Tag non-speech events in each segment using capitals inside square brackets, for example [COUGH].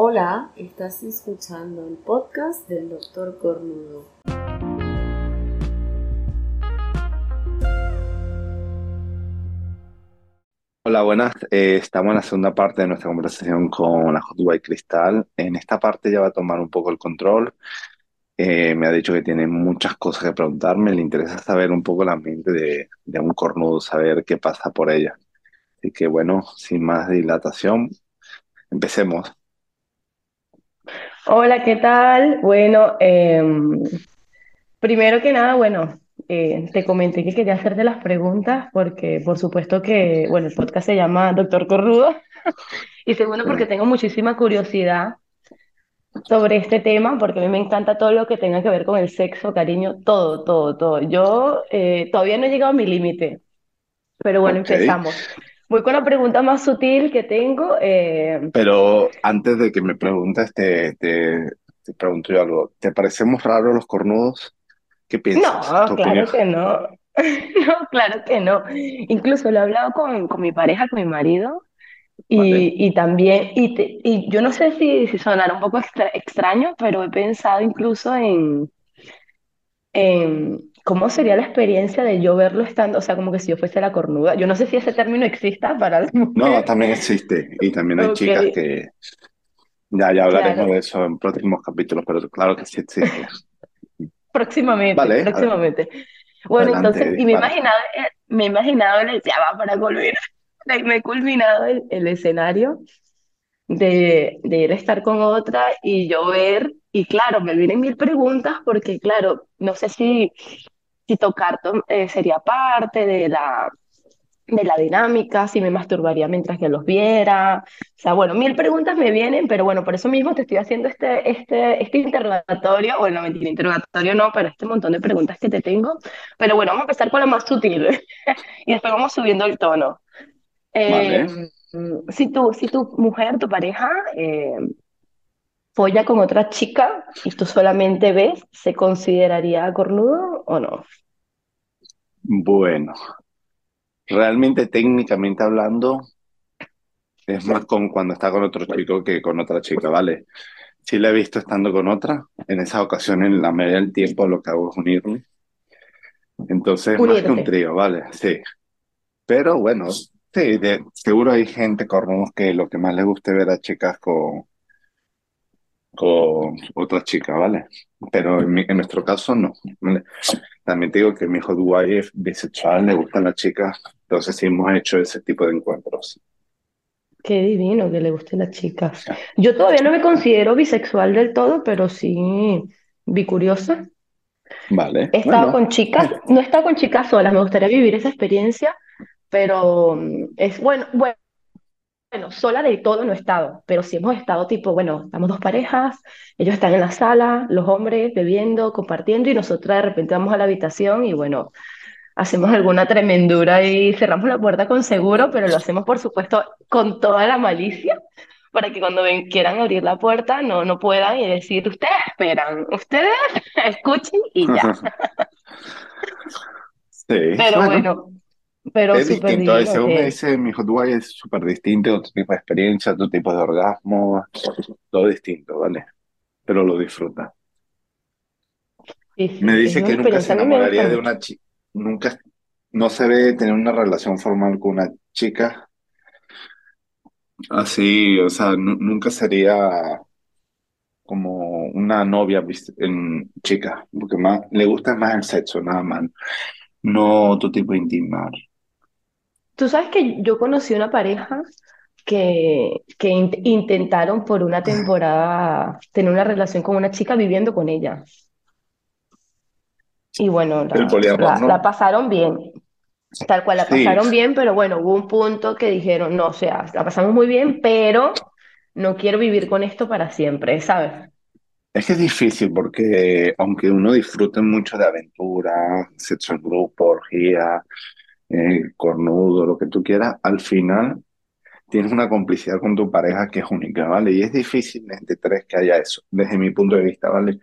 Hola, estás escuchando el podcast del Doctor Cornudo. Hola, buenas. Eh, estamos en la segunda parte de nuestra conversación con la Hot White Cristal. En esta parte ya va a tomar un poco el control. Eh, me ha dicho que tiene muchas cosas que preguntarme. Le interesa saber un poco la mente de, de un cornudo, saber qué pasa por ella. Así que bueno, sin más dilatación, empecemos. Hola, ¿qué tal? Bueno, em, primero que nada, bueno, eh, te comenté que quería hacerte las preguntas porque por supuesto que, bueno, el podcast se llama Doctor Corrudo [LAUGHS] y segundo porque tengo muchísima curiosidad sobre este tema porque a mí me encanta todo lo que tenga que ver con el sexo, cariño, todo, todo, todo. Yo eh, todavía no he llegado a mi límite, pero bueno, empezamos. Voy con la pregunta más sutil que tengo. eh, Pero antes de que me preguntes, te, te, te pregunto yo algo. ¿Te parecemos raros los cornudos? ¿Qué piensas? No, claro que no. [LAUGHS] No, claro que no. Incluso lo he hablado con, con mi pareja, con mi marido, Vale. y, y también, y, te- y yo no sé si, si sonará un poco extra- extraño, pero he pensado incluso en, en cómo sería la experiencia de yo verlo estando, o sea, como que si yo fuese la cornuda. Yo no sé si ese término exista para las No, también existe. Y también hay chicas que ya, ya hablaremos claro. de eso en próximos capítulos, pero claro que sí existe. Próximamente, Vale, próximamente. Bueno, adelante, entonces, y me imaginado, eh, me he imaginado, el- ya va para culminar, [LAUGHS] me he culminado el, el escenario de, de ir a estar con otra y yo ver, y claro, me vienen mil preguntas porque, claro, no sé si, si tocar to- eh, sería parte de la, de la dinámica, si me masturbaría mientras que los viera. O sea, bueno, mil preguntas me vienen, pero bueno, por eso mismo te estoy haciendo este, este, este interrogatorio, bueno, mentira, interrogatorio no, pero este montón de preguntas que te tengo. Pero bueno, vamos a empezar con la más sutil [LAUGHS] y después vamos subiendo el tono. Eh, Vale. si tu, si tu mujer, tu pareja, eh, folla con otra chica y tú solamente ves, ¿se consideraría cornudo o no? Bueno, realmente técnicamente hablando, es más con cuando está con otro chico que con otra chica, ¿vale? Sí la he visto estando con otra. En esas ocasiones, la mayoría del tiempo lo que hago es unirme. Entonces es más que un Unirte. trío, ¿vale? Sí. Pero bueno, sí, de- seguro hay gente cornudos que lo que más les guste ver a chicas con, con otras chicas, ¿vale? Pero en, mi- en nuestro caso no. También te digo que mi hijo Dubái es bisexual, le gustan las chicas, entonces sí hemos hecho ese tipo de encuentros. Qué divino que le gusten las chicas. Yo todavía no me considero bisexual del todo, pero sí bicuriosa. Vale, He estado bueno, con chicas, no he estado con chicas solas, me gustaría vivir esa experiencia, pero es bueno, bueno, bueno, sola del todo no he estado, pero sí hemos estado tipo, bueno, estamos dos parejas, ellos están en la sala, los hombres bebiendo, compartiendo, y nosotras de repente vamos a la habitación y bueno, hacemos alguna tremendura y cerramos la puerta con seguro, pero lo hacemos por supuesto con toda la malicia para que cuando ven- quieran abrir la puerta no, no puedan y decir, ustedes esperan, ustedes [LAUGHS] escuchen y ya. [LAUGHS] sí, Pero bueno, bueno, pero es distinto. eh, Según me dice mi hijo Dubái es súper distinto, otro tipo de experiencia, otro tipo de orgasmo, todo distinto, ¿vale? Pero lo disfruta. Sí, Me sí, dice que nunca se enamoraría de una chica, nunca, no se ve tener una relación formal con una chica así, o sea, nu- nunca sería como una novia en chica, porque más le gusta más el sexo, nada más, no otro tipo de intimar. Tú sabes que yo conocí una pareja que, que in- intentaron por una temporada tener una relación con una chica viviendo con ella. Y bueno, la, la, la poliamor, pasaron bien, tal cual la Sí, pasaron bien, pero bueno, hubo un punto que dijeron, no, o sea, la pasamos muy bien, pero no quiero vivir con esto para siempre, ¿sabes? es que es difícil porque aunque uno disfrute mucho de aventura, sexo en grupo, orgía, eh, cornudo, lo que tú quieras, al final tienes una complicidad con tu pareja que es única, ¿vale? Y es difícil entre tres que haya eso, desde mi punto de vista, ¿vale?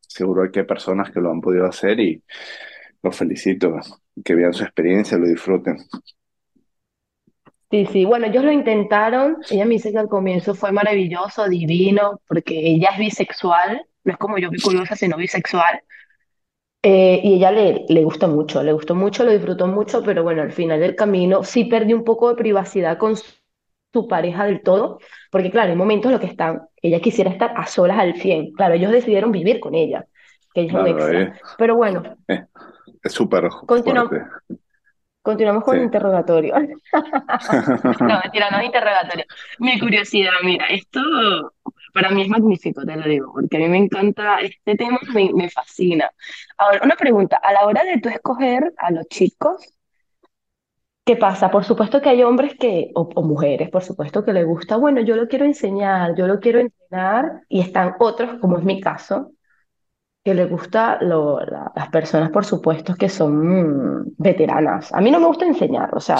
Seguro que hay personas que lo han podido hacer y los felicito, que vean su experiencia, lo disfruten. Sí, sí, bueno, ellos lo intentaron, ella me dice que al comienzo fue maravilloso, divino, porque ella es bisexual, no es como yo biculosa, sino bisexual, eh, y ella le, le gustó mucho, le gustó mucho, lo disfrutó mucho, pero bueno, al final del camino sí perdió un poco de privacidad con su, su pareja del todo, porque claro, hay momentos en los que están, ella quisiera estar a solas al 100, claro, ellos decidieron vivir con ella, que ella es un Claro, extra, eh, pero bueno, eh, es súper continuamos, con Sí. el interrogatorio. [LAUGHS] [LAUGHS] No, mentira, no es interrogatorio. Mi curiosidad, mira, esto para mí es magnífico, te lo digo, porque a mí me encanta este tema, me, fascina. Ahora, una pregunta, a la hora de tú escoger a los chicos, ¿qué pasa? Por supuesto que hay hombres que, o, mujeres, por supuesto que les gusta, bueno, yo lo quiero enseñar, yo lo quiero entrenar, y están otros, como es mi caso, que les gusta lo- la- las personas, por supuesto, que son veteranas. A mí no me gusta enseñar, o sea,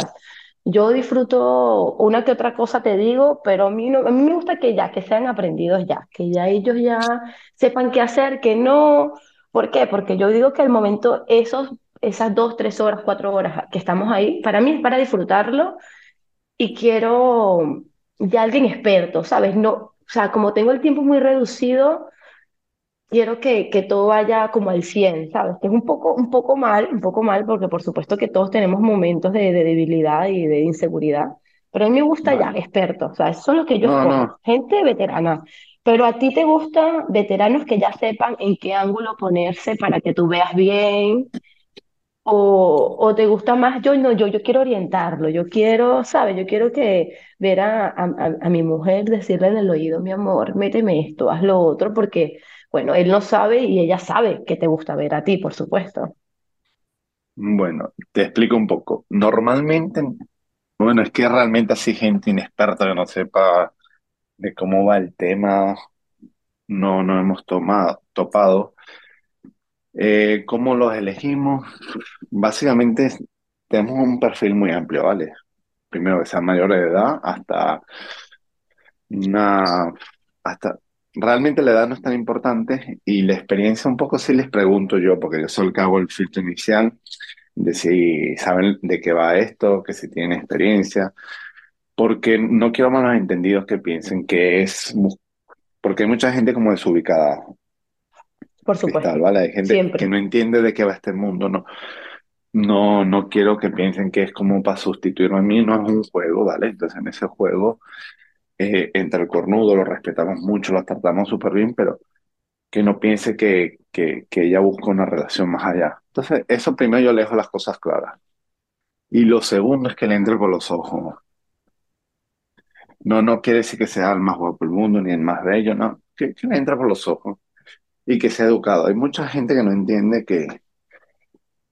yo disfruto una que otra cosa, te digo, pero a mí, no, a mí me gusta que ya, que sean aprendidos ya, que ya ellos ya sepan qué hacer, que no. ¿Por qué? Porque yo digo que el momento, esos, esas dos, tres horas, cuatro horas que estamos ahí, para mí es para disfrutarlo y quiero de alguien experto, ¿sabes? No, o sea, como tengo el tiempo muy reducido quiero que, que todo vaya como al 100, ¿sabes? Que es un poco, un poco mal, un poco mal, porque por supuesto que todos tenemos momentos de, de debilidad y de inseguridad, pero a mí me gusta ya, expertos, o sea, eso es lo que yo No, no, gente veterana. Pero a ti te gustan veteranos que ya sepan en qué ángulo ponerse para que tú veas bien, o, o te gusta más, yo no, yo, yo quiero orientarlo, yo quiero, ¿sabes? Yo quiero que ver a, a- a mi mujer decirle en el oído, mi amor, méteme esto, haz lo otro, porque, bueno, él no sabe y ella sabe que te gusta ver a ti, por supuesto. Bueno, te explico un poco. Normalmente, bueno, es que realmente así gente inexperta que no sepa de cómo va el tema, no, no hemos tomado, topado. Eh, ¿cómo los elegimos? Básicamente tenemos un perfil muy amplio, ¿vale? Primero que sean mayores de edad hasta una, hasta, realmente la edad no es tan importante y la experiencia un poco sí les pregunto yo, porque yo soy el que hago el filtro inicial, de si saben de qué va esto, que si tienen experiencia, porque no quiero malos entendidos que piensen que es, porque hay mucha gente como desubicada, Por Cristal, supuesto, ¿vale? Hay gente que no entiende de qué va este mundo, no, no, no quiero que piensen que es como para sustituirme a mí, no es un juego, ¿vale? Entonces en ese juego eh, entre el cornudo lo respetamos mucho, lo tratamos súper bien, pero que no piense que, que, ella busca una relación más allá. Entonces, eso primero yo le dejo las cosas claras. Y lo segundo es que le entre por los ojos. No, no quiere decir que sea el más guapo del mundo ni el más bello, no. Que, que le entre por los ojos y que sea educado. Hay mucha gente que no entiende que,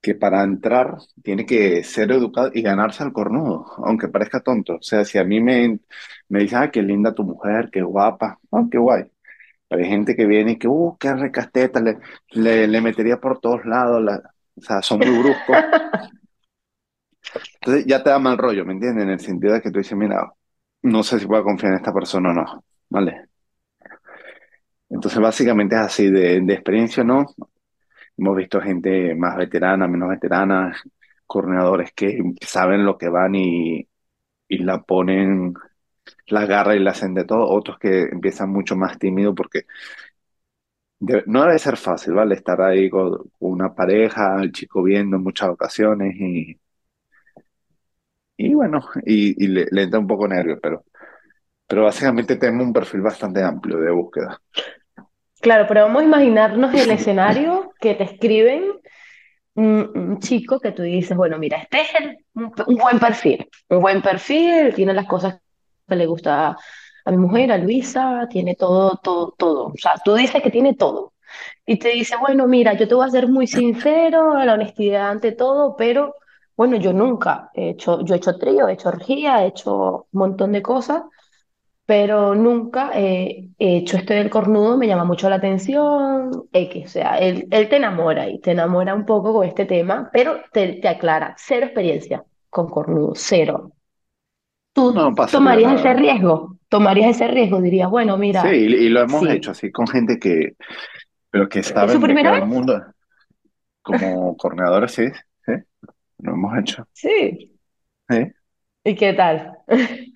que para entrar tiene que ser educado y ganarse al cornudo, aunque parezca tonto. O sea, si a mí me, me dicen, ah, qué linda tu mujer, qué guapa, ah, qué guay. Pero hay gente que viene y que, uh, qué recasteta, le, le, le metería por todos lados, la- o sea, son muy bruscos. Entonces ya te da mal rollo, ¿me entiendes? En el sentido de que tú dices, mira, no sé si puedo confiar en esta persona o no, ¿vale? Entonces básicamente es así, de, de experiencia no. Hemos visto gente más veterana, menos veterana, coordinadores que saben lo que van y, la ponen, la agarra y la hacen de todo. Otros que empiezan mucho más tímido porque no debe ser fácil, ¿vale? Estar ahí con, una pareja, el chico viendo en muchas ocasiones y, y bueno, y, le, le entra un poco nervio, pero, pero básicamente tenemos un perfil bastante amplio de búsqueda. Claro, pero vamos a imaginarnos el escenario que te escriben un, chico que tú dices, bueno, mira, este es un buen perfil, un buen perfil, tiene las cosas que le gusta a mi mujer, a Luisa, tiene todo, todo, todo. O sea, tú dices que tiene todo. Y te dice, bueno, mira, yo te voy a ser muy sincero, la honestidad ante todo, pero bueno, yo nunca he hecho, yo he hecho trío, he hecho orgía, he hecho un montón de cosas pero nunca eh, he hecho esto del cornudo, me llama mucho la atención, X, o sea, él, él te enamora y te enamora un poco con este tema, pero te, te aclara, cero experiencia con cornudo, cero. ¿Tú No tomarías ese riesgo? ¿Tomarías ese riesgo? Dirías, bueno, Sí, mira, y, y lo hemos hecho sí, así con gente que, pero que ¿es su saben de qué primera va vez? el mundo, como [LAUGHS] coordinadores, sí, sí, lo hemos hecho. Sí. Sí. ¿Y qué tal? [LAUGHS]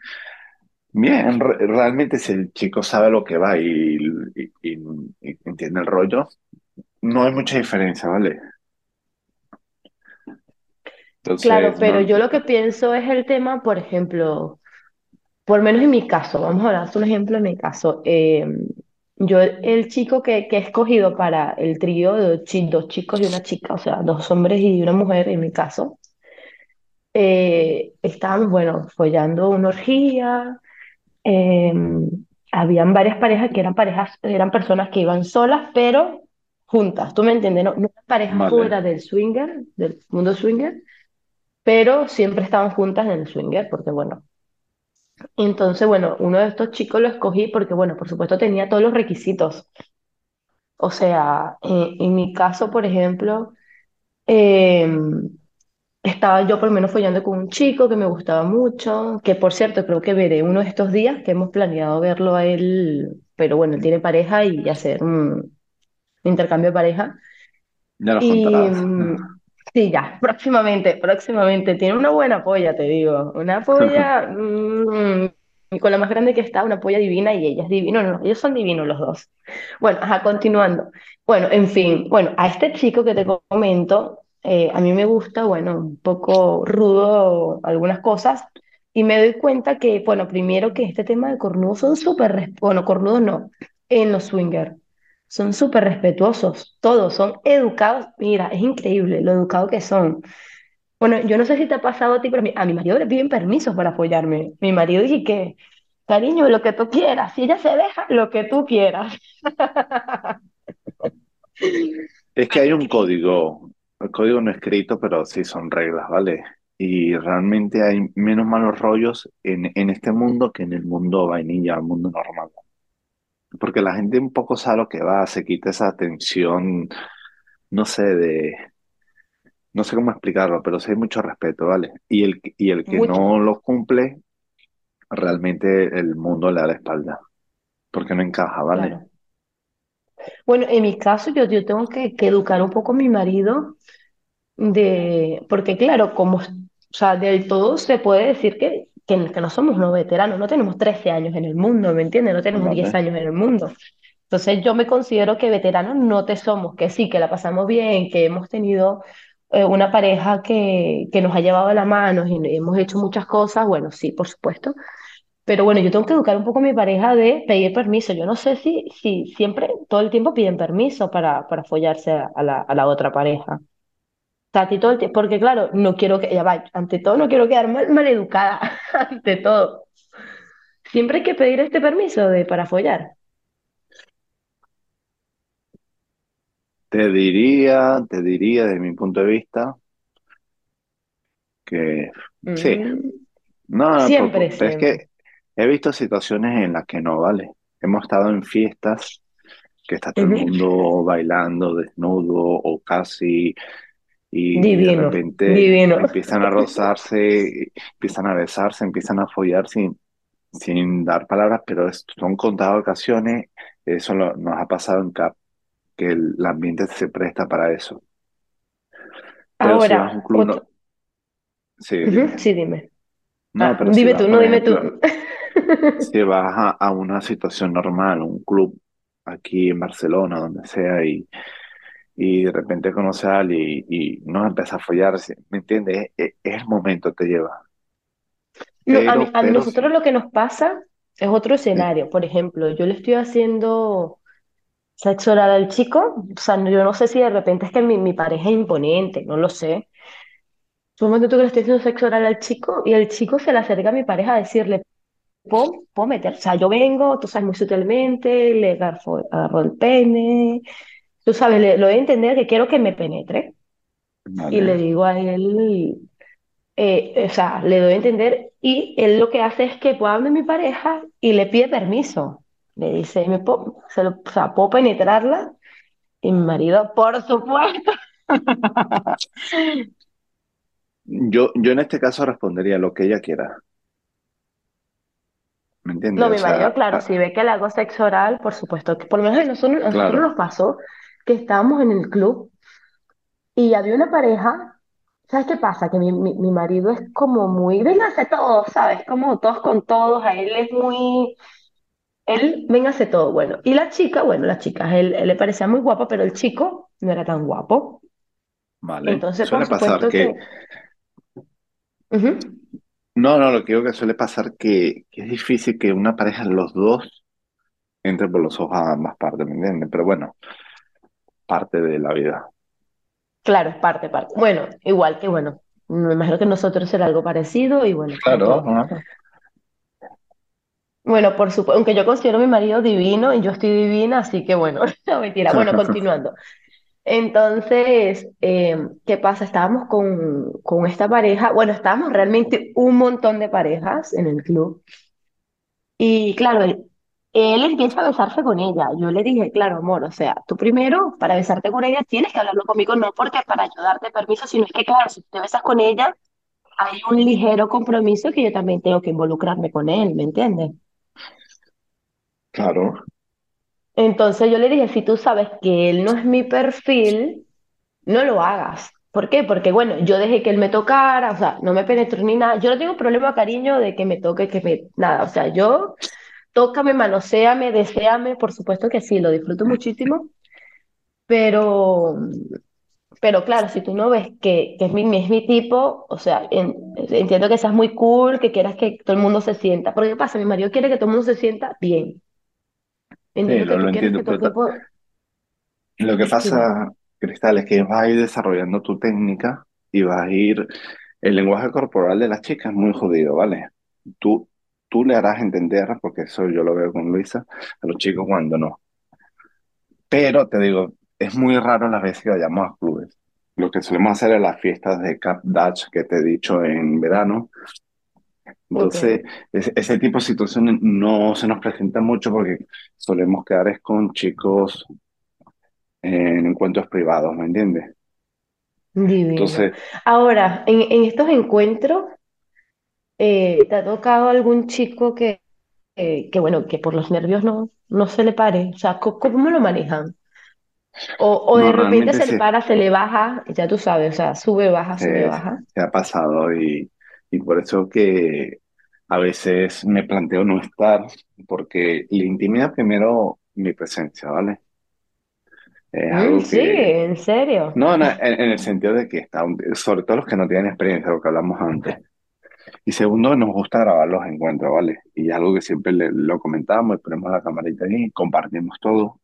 Bien, re- realmente si el chico sabe lo que va y, y- y- y entiende el rollo, no hay mucha diferencia, ¿vale? Claro, Entonces, pero no, yo lo que pienso es el tema, por ejemplo, por menos en mi caso, vamos a dar un ejemplo en mi caso. eh, yo, el chico que, que he escogido para el trío de chi- dos chicos y una chica, o sea, dos hombres y una mujer en mi caso, eh, estábamos, bueno, follando una orgía, eh, habían varias parejas que eran parejas, eran personas que iban solas, pero juntas, ¿tú me entiendes? No, no parejas vale, fuera del swinger, del mundo swinger, pero siempre estaban juntas en el swinger, porque bueno, entonces, bueno, uno de estos chicos lo escogí porque, bueno, por supuesto tenía todos los requisitos. O sea, en, en mi caso, por ejemplo, eh, estaba yo por lo menos follando con un chico que me gustaba mucho, que por cierto creo que veré uno de estos días, que hemos planeado verlo a él, pero bueno, él tiene pareja y hacer un intercambio de pareja. ya nos Y mm, sí, ya, [LAUGHS] próximamente, próximamente. Tiene una buena polla, te digo. Una polla [LAUGHS] mm, y con la más grande que está, una polla divina y ella es divina. No, no, ellos son divinos los dos. Bueno, ajá, continuando. Bueno, en fin, bueno, a este chico que te comento, eh, a mí me gusta, bueno, un poco rudo algunas cosas. Y me doy cuenta que, bueno, primero que este tema de cornudos son súper, bueno, cornudos no, en los swingers. Son súper respetuosos, todos son educados. Mira, es increíble lo educados que son. Bueno, yo no sé si te ha pasado a ti, pero a mi, a mi marido le piden permisos para apoyarme. Mi marido dice que, cariño, lo que tú quieras. Si ella se deja, lo que tú quieras. Es que hay un código, el código no escrito, pero sí son reglas, ¿vale? Y realmente hay menos malos rollos en, en este mundo que en el mundo vainilla, el mundo normal. Porque la gente un poco sabe lo que va, se quita esa tensión, no sé, de, no sé cómo explicarlo, pero sí hay mucho respeto, ¿vale? Y el, y el que Mucho, no lo cumple, realmente el mundo le da la espalda, porque no encaja, ¿vale? claro. Bueno, en mi caso, yo, yo tengo que, que educar un poco a mi marido de, porque claro, como, o sea, del todo se puede decir que, que, que no somos unos veteranos, no tenemos 13 años en el mundo, ¿me entiendes? No tenemos 10 ¿Vale? años en el mundo. Entonces yo me considero que veteranos no te somos, que sí, que la pasamos bien, que hemos tenido eh, una pareja que, que nos ha llevado de la mano y hemos hecho muchas cosas, bueno, sí, por supuesto. Pero bueno, yo tengo que educar un poco a mi pareja de pedir permiso. Yo no sé si, si siempre, todo el tiempo piden permiso para, para follarse a, a la, a la otra pareja. Sea, a ti todo el tiempo, porque claro, no quiero que, ya va, ante todo no quiero quedar mal, mal educada, [LAUGHS] ante todo. Siempre hay que pedir este permiso de para follar. Te diría, te diría desde mi punto de vista que sí, Mm, no, no, siempre, pero es siempre. que he visto situaciones en las que no, ¿vale? Hemos estado en fiestas que está todo el mundo bailando desnudo o casi y de Divino, repente divino. empiezan a rozarse, empiezan a besarse, empiezan a follar sin, sin dar palabras, pero es- son contadas ocasiones, eso lo- nos ha pasado en CAP, que el, el ambiente se presta para eso. Pero si vas a un Ahora, no, otro. sí, dime. Sí, dime. No, Ah, pero si dime vas, tú, no dime tú. [LAUGHS] si vas a, a una situación normal, un club aquí en Barcelona, donde sea, y, y de repente conoces a alguien y, y no empieza a follar, ¿sí? ¿me entiendes? Es, es el momento, te lleva. No, a mí, Pero, a pero nosotros sí, lo que nos pasa es otro sí, escenario. Por ejemplo, yo le estoy haciendo sexo oral al chico. O sea, yo no sé si de repente es que mi, mi pareja es imponente, no lo sé. Un momento tú que le estoy haciendo sexo oral al chico y el chico se le acerca a mi pareja a decirle, ¿puedo, puedo meter? O sea, yo vengo, tú sabes, muy sutilmente, le agarro, agarro el pene, tú sabes, le, lo doy a entender que quiero que me penetre. Y le digo a él, eh, o sea, le doy a entender y él lo que hace es que puede hablar mi pareja y le pide permiso. Le dice, ¿me puedo, se lo- o sea, ¿puedo penetrarla? Y mi marido, por supuesto. [LAUGHS] Yo, yo en este caso respondería lo que ella quiera, ¿me entiendes? No, O mi marido, claro, ah, si ve que le hago sexo oral, por supuesto que por lo menos a nosotros, a nosotros nos pasó que estábamos en el club y había una pareja ¿sabes qué pasa? Que mi, mi, mi marido es como muy, véngase todos, ¿sabes? Como todos con todos, a él es muy, él, véngase todo, bueno. Y la chica, bueno, la chica, él, él le parecía muy guapa, pero el chico no era tan guapo. Vale. Entonces, por Suele pasar supuesto que, no, no, lo que digo que suele pasar que, que es difícil que una pareja, los dos, entre por los ojos a ambas partes, ¿me entiendes? Pero bueno, parte de la vida. claro, es parte, parte. Bueno, igual que, bueno, me imagino que nosotros será algo parecido y bueno, Claro. Bueno, por supuesto, aunque yo considero a mi marido divino y yo estoy divina, así que bueno, [LAUGHS] no mentira. Bueno, [LAUGHS] continuando. Entonces, eh, ¿qué pasa? Estábamos con, con esta pareja, bueno, estábamos realmente un montón de parejas en el club y claro, él, él empieza a besarse con ella. Yo le dije, claro, amor, o sea, tú primero para besarte con ella tienes que hablarlo conmigo, no porque para yo darte permiso, sino es que claro, si te besas con ella, hay un ligero compromiso que yo también tengo que involucrarme con él, ¿me entiendes? Claro. Entonces yo le dije, si tú sabes que él no es mi perfil, no lo hagas. ¿Por qué? Porque bueno, yo dejé que él me tocara, o sea, no me penetró ni nada. Yo no tengo problema, cariño, de que me toque, que me... Nada, o sea, yo, tócame, manoséame, deséame, por supuesto que sí, lo disfruto muchísimo, pero, pero claro, si tú no ves que, que es mi, es mi tipo, o sea, en- entiendo que seas muy cool, que quieras que todo el mundo se sienta. Porque ¿qué pasa? Mi marido quiere que todo el mundo se sienta bien. Sí, Entiendo que lo, entiendo, que tiempo... lo que pasa, Cristal, es que vas a ir desarrollando tu técnica y vas a ir... El lenguaje corporal de las chicas es muy jodido, ¿vale? Tú, tú le harás entender, porque eso yo lo veo con Luisa, a los chicos cuando no. Pero te digo, es muy raro las veces que vayamos a clubes. Lo que solemos hacer es las fiestas de Cap Dutch que te he dicho en verano. Entonces, ese, ese tipo de situaciones no se nos presenta mucho porque solemos quedar es con chicos en encuentros privados, ¿me entiendes? Divino. Entonces, Ahora, en, en estos encuentros, eh, ¿te ha tocado algún chico que, que, que, bueno, que por los nervios no, no se le pare? O sea, ¿cómo, cómo lo manejan? O, o de repente se le para, se le baja, ya tú sabes, o sea, sube, baja, sube, se, baja. se ha pasado y, y por eso que a veces me planteo no estar, porque le intimida primero mi presencia, ¿vale? Es algo sí, que, en serio. no, no, en, en el sentido de que está, sobre todo los que no tienen experiencia, lo que hablamos antes. Y segundo, nos gusta grabar los encuentros, ¿vale? Y es algo que siempre le- lo comentamos, y ponemos la camarita ahí, compartimos todo.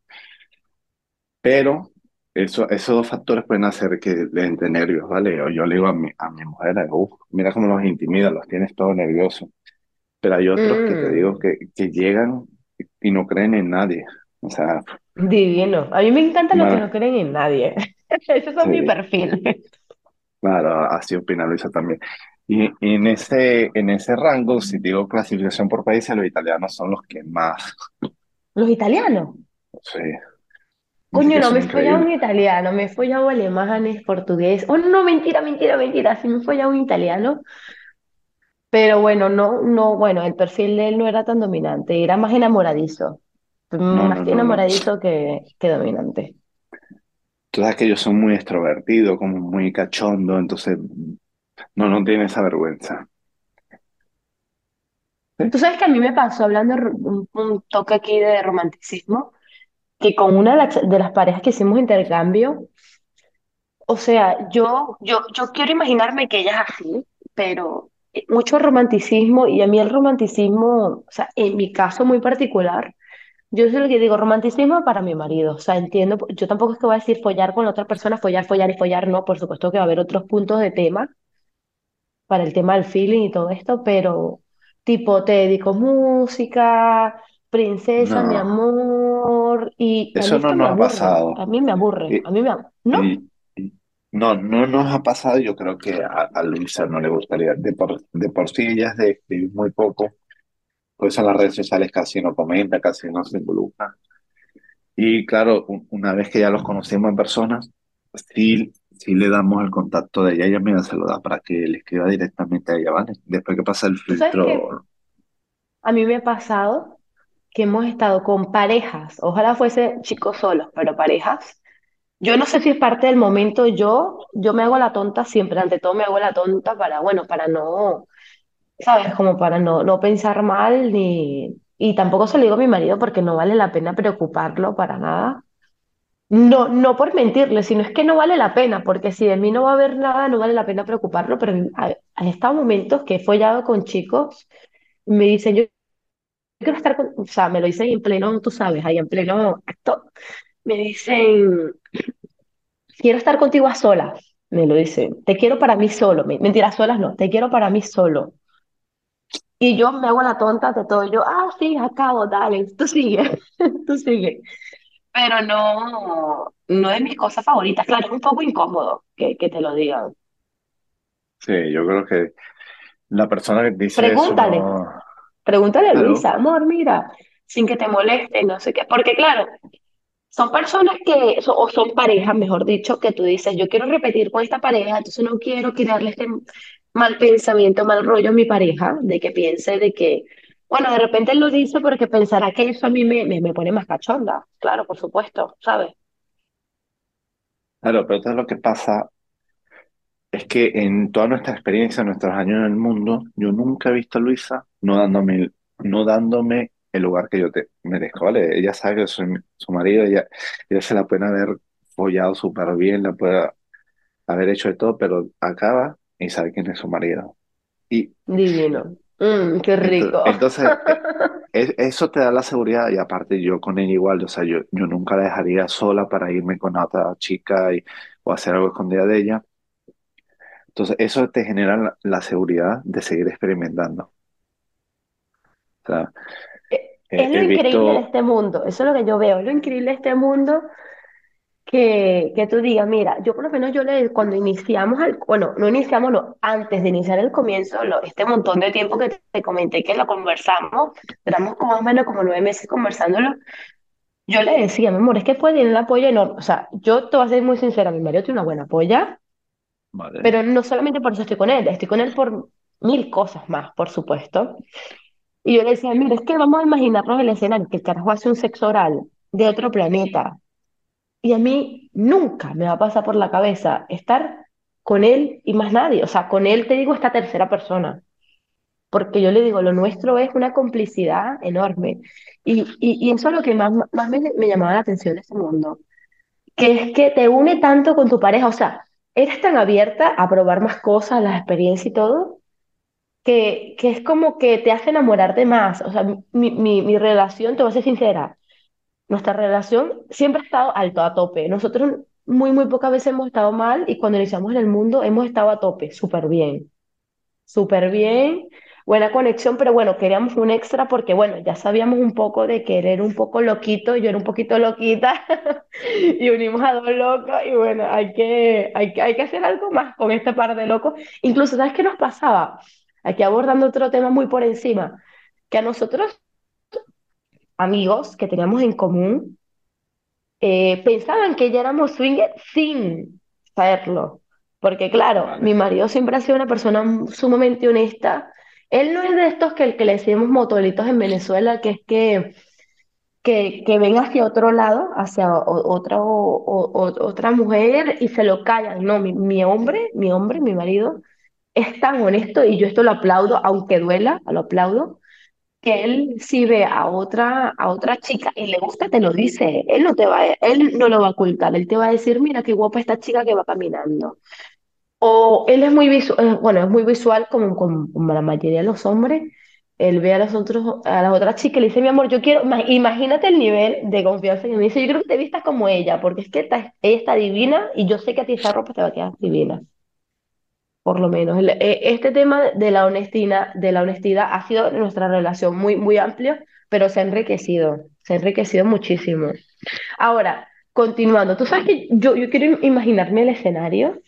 Pero eso, esos dos factores pueden hacer que le entre nervios, ¿vale? O yo le digo a mi, a mi mujer, "Uf, mira cómo los intimida, los tienes todos nerviosos. Pero hay otros que te digo Mm, que, que llegan y no creen en nadie. O sea, divino. A mí me encantan los que no creen en nadie. [LAUGHS] Ese es sí, mi perfil. claro, así opina Luisa también. Y, y en ese, en ese rango, si digo clasificación por países, los italianos son los que más, Los italianos. sí, Coño, que no me he follado un italiano, me he follado alemanes, portugués. Oh, no, mentira, mentira, mentira. Sí me he follado un italiano. Pero bueno, no, no, bueno, el perfil de él no era tan dominante, era más enamoradizo. No, Más no, no. enamoradizo que, que dominante. Tú sabes que ellos son muy extrovertidos, como muy cachondo, entonces no, no tienen esa vergüenza. ¿Sí? Tú sabes que a mí me pasó hablando un, un toque aquí de romanticismo, que con una de las, de las parejas que hicimos intercambio, o sea, yo, yo, yo quiero imaginarme que ella es así, pero eh, mucho romanticismo, y a mí el romanticismo, o sea, en mi caso muy particular, yo soy lo que digo, romanticismo para mi marido, o sea, entiendo, yo tampoco es que voy a decir follar con la otra persona, follar, follar y follar, no, por supuesto que va a haber otros puntos de tema para el tema del feeling y todo esto, pero tipo, te dedico música, princesa, mi No, amor, y a mí eso no nos ha aburre, pasado. a mí me aburre, Y, a mí me... ab- ¿No? y- y- no, no nos ha pasado. Yo creo que a, a Luisa no le gustaría. De por, de por sí ella es de escribir muy poco. Por eso en las redes sociales casi no comenta, casi no se involucra. Y claro, una vez que ya los conocemos en persona, sí, sí le damos el contacto de ella. Ella me se lo da para que le escriba directamente a ella, ¿vale? Después que pasa el filtro. a mí me ha pasado que hemos estado con parejas, ojalá fuese chicos solos, pero parejas, yo no sé si es parte del momento, yo, yo me hago la tonta siempre, ante todo me hago la tonta para, bueno, para no, ¿sabes? Como para no, no pensar mal ni... Y tampoco se lo digo a mi marido porque no vale la pena preocuparlo para nada. No, no por mentirle, sino es que no vale la pena, porque si de mí no va a haber nada, no vale la pena preocuparlo, pero hay estado momentos que he follado con chicos, me dicen, yo quiero estar con, o sea, me lo dicen en pleno, tú sabes, ahí en pleno acto, me dicen, quiero estar contigo a solas, me lo dicen, te quiero para mí solo, Me- mentira, a solas no, te quiero para mí solo. Y yo me hago la tonta de todo, yo, ah, sí, acabo, dale, tú sigue, [LAUGHS] tú sigue. Pero no, no es mis cosas favoritas, claro, es un poco incómodo que, que te lo digan. Sí, yo creo que la persona que dice eso Pregúntale, no... pregúntale a Luisa, amor, mira, sin que te moleste, no sé qué, porque claro, Son personas que, o son parejas, mejor dicho, que tú dices, yo quiero repetir con esta pareja, entonces no quiero crearle este mal pensamiento, mal rollo a mi pareja, de que piense de que, bueno, de repente él lo dice porque pensará que eso a mí me, me, me pone más cachonda. Claro, por supuesto, ¿sabes? claro, pero entonces lo que pasa es que en toda nuestra experiencia, nuestros años en el mundo, yo nunca he visto a Luisa no dándome, el- no dándome el lugar que yo te merezco, ¿vale? Ella sabe que soy su marido, ella, ella se la puede haber follado súper bien, la puede haber hecho de todo, pero acaba y sabe quién es su marido. Y Divino. Mm, qué rico. entonces, eh, [LAUGHS] es- eso te da la seguridad y aparte yo con ella igual, o sea, yo, yo nunca la dejaría sola para irme con otra chica y, o hacer algo escondida de ella. Entonces, eso te genera la, la seguridad de seguir experimentando. O sea, Es eh, lo he increíble de visto, este mundo, eso es lo que yo veo, es lo increíble de este mundo que, que tú digas, mira, yo por lo menos yo le, cuando iniciamos, el, bueno, no iniciamos, no, antes de iniciar el comienzo, lo- este montón de tiempo que te, te comenté que lo conversamos, duramos como más o menos como nueve meses conversándolo, yo le decía, mi amor, es que puede tener el apoyo enorme, o sea, yo te voy a ser muy sincera, mi marido tiene una buena polla, pero no solamente por eso estoy con él, estoy con él por mil cosas más, por supuesto, y yo le decía, mira, es que vamos a imaginarnos el escenario, que el carajo hace un sexo oral de otro planeta, Y a mí nunca me va a pasar por la cabeza estar con él y más nadie. O sea, con él te digo esta tercera persona, porque yo le digo, lo nuestro es una complicidad enorme. Y, y, y eso es lo que más, más me, me llamaba la atención de este mundo, que es que te une tanto con tu pareja. O sea, eres tan abierta a probar más cosas, las experiencias y todo, que, que es como que te hace enamorarte más. O sea, mi, mi, mi relación, te voy a ser sincera. Nuestra relación siempre ha estado alto, a tope. Nosotros muy, muy pocas veces hemos estado mal y cuando iniciamos en el mundo hemos estado a tope, súper bien, súper bien, buena conexión, pero bueno, queríamos un extra porque bueno, ya sabíamos un poco de que él era un poco loquito, yo era un poquito loquita [LAUGHS] y unimos a dos locos y bueno, hay que, hay que, hay que hacer algo más con este par de locos. Incluso, ¿sabes qué nos pasaba? Aquí abordando otro tema muy por encima, que a nosotros, amigos que teníamos en común, eh, pensaban que ya éramos swingers sin saberlo. Porque claro, mi marido siempre ha sido una persona sumamente honesta. Él no es de estos que, que le decimos motolitos en Venezuela, que es que, que, que ven hacia otro lado, hacia otra, o- otra mujer y se lo callan. No, mi, hombre, mi hombre, mi marido, es tan honesto y yo esto lo aplaudo, aunque duela, lo aplaudo que él si ve a otra, a otra chica y le gusta, te lo dice. Él no te va, él no lo va a ocultar. Él te va a decir, mira qué guapa esta chica que va caminando. O él es muy visual, bueno, es muy visual como, la mayoría de los hombres. Él ve a las otras chicas y le dice, mi amor, yo quiero, ima- imagínate el nivel de confianza que me dice, yo creo que te vistas como ella, porque es que ella está divina y yo sé que a ti esa ropa te va a quedar divina por lo menos. E- Este tema de la honestidad, de la honestidad ha sido nuestra relación muy, muy amplio, pero se ha enriquecido, se ha enriquecido muchísimo. Ahora, continuando, tú sabes que yo, yo quiero imaginarme el escenario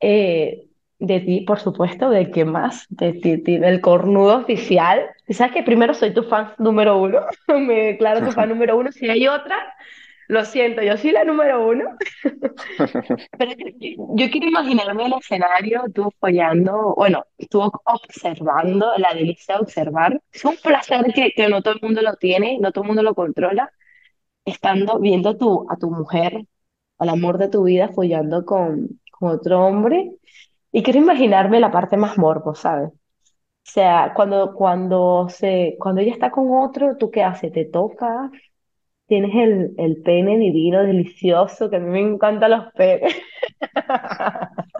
eh, de ti, por supuesto, de qué más, de ti, ti- del cornudo oficial. Sabes que primero soy tu fan número uno, [LAUGHS] me declaro tu fan [LAUGHS] número uno. Si hay otra, lo siento, yo soy la número uno. [LAUGHS] Pero yo quiero imaginarme el escenario, tú follando, bueno, tú observando, la delicia de observar. Es un placer que, que no todo el mundo lo tiene, no todo el mundo lo controla, estando viendo tu, a tu mujer al amor de tu vida follando con, con otro hombre. Y quiero imaginarme la parte más morbo, ¿sabes? O sea, cuando, cuando, se, cuando ella está con otro, ¿tú qué haces? ¿Te tocas? Tienes el, el pene divino, delicioso, que a mí me encantan los penes. [LAUGHS]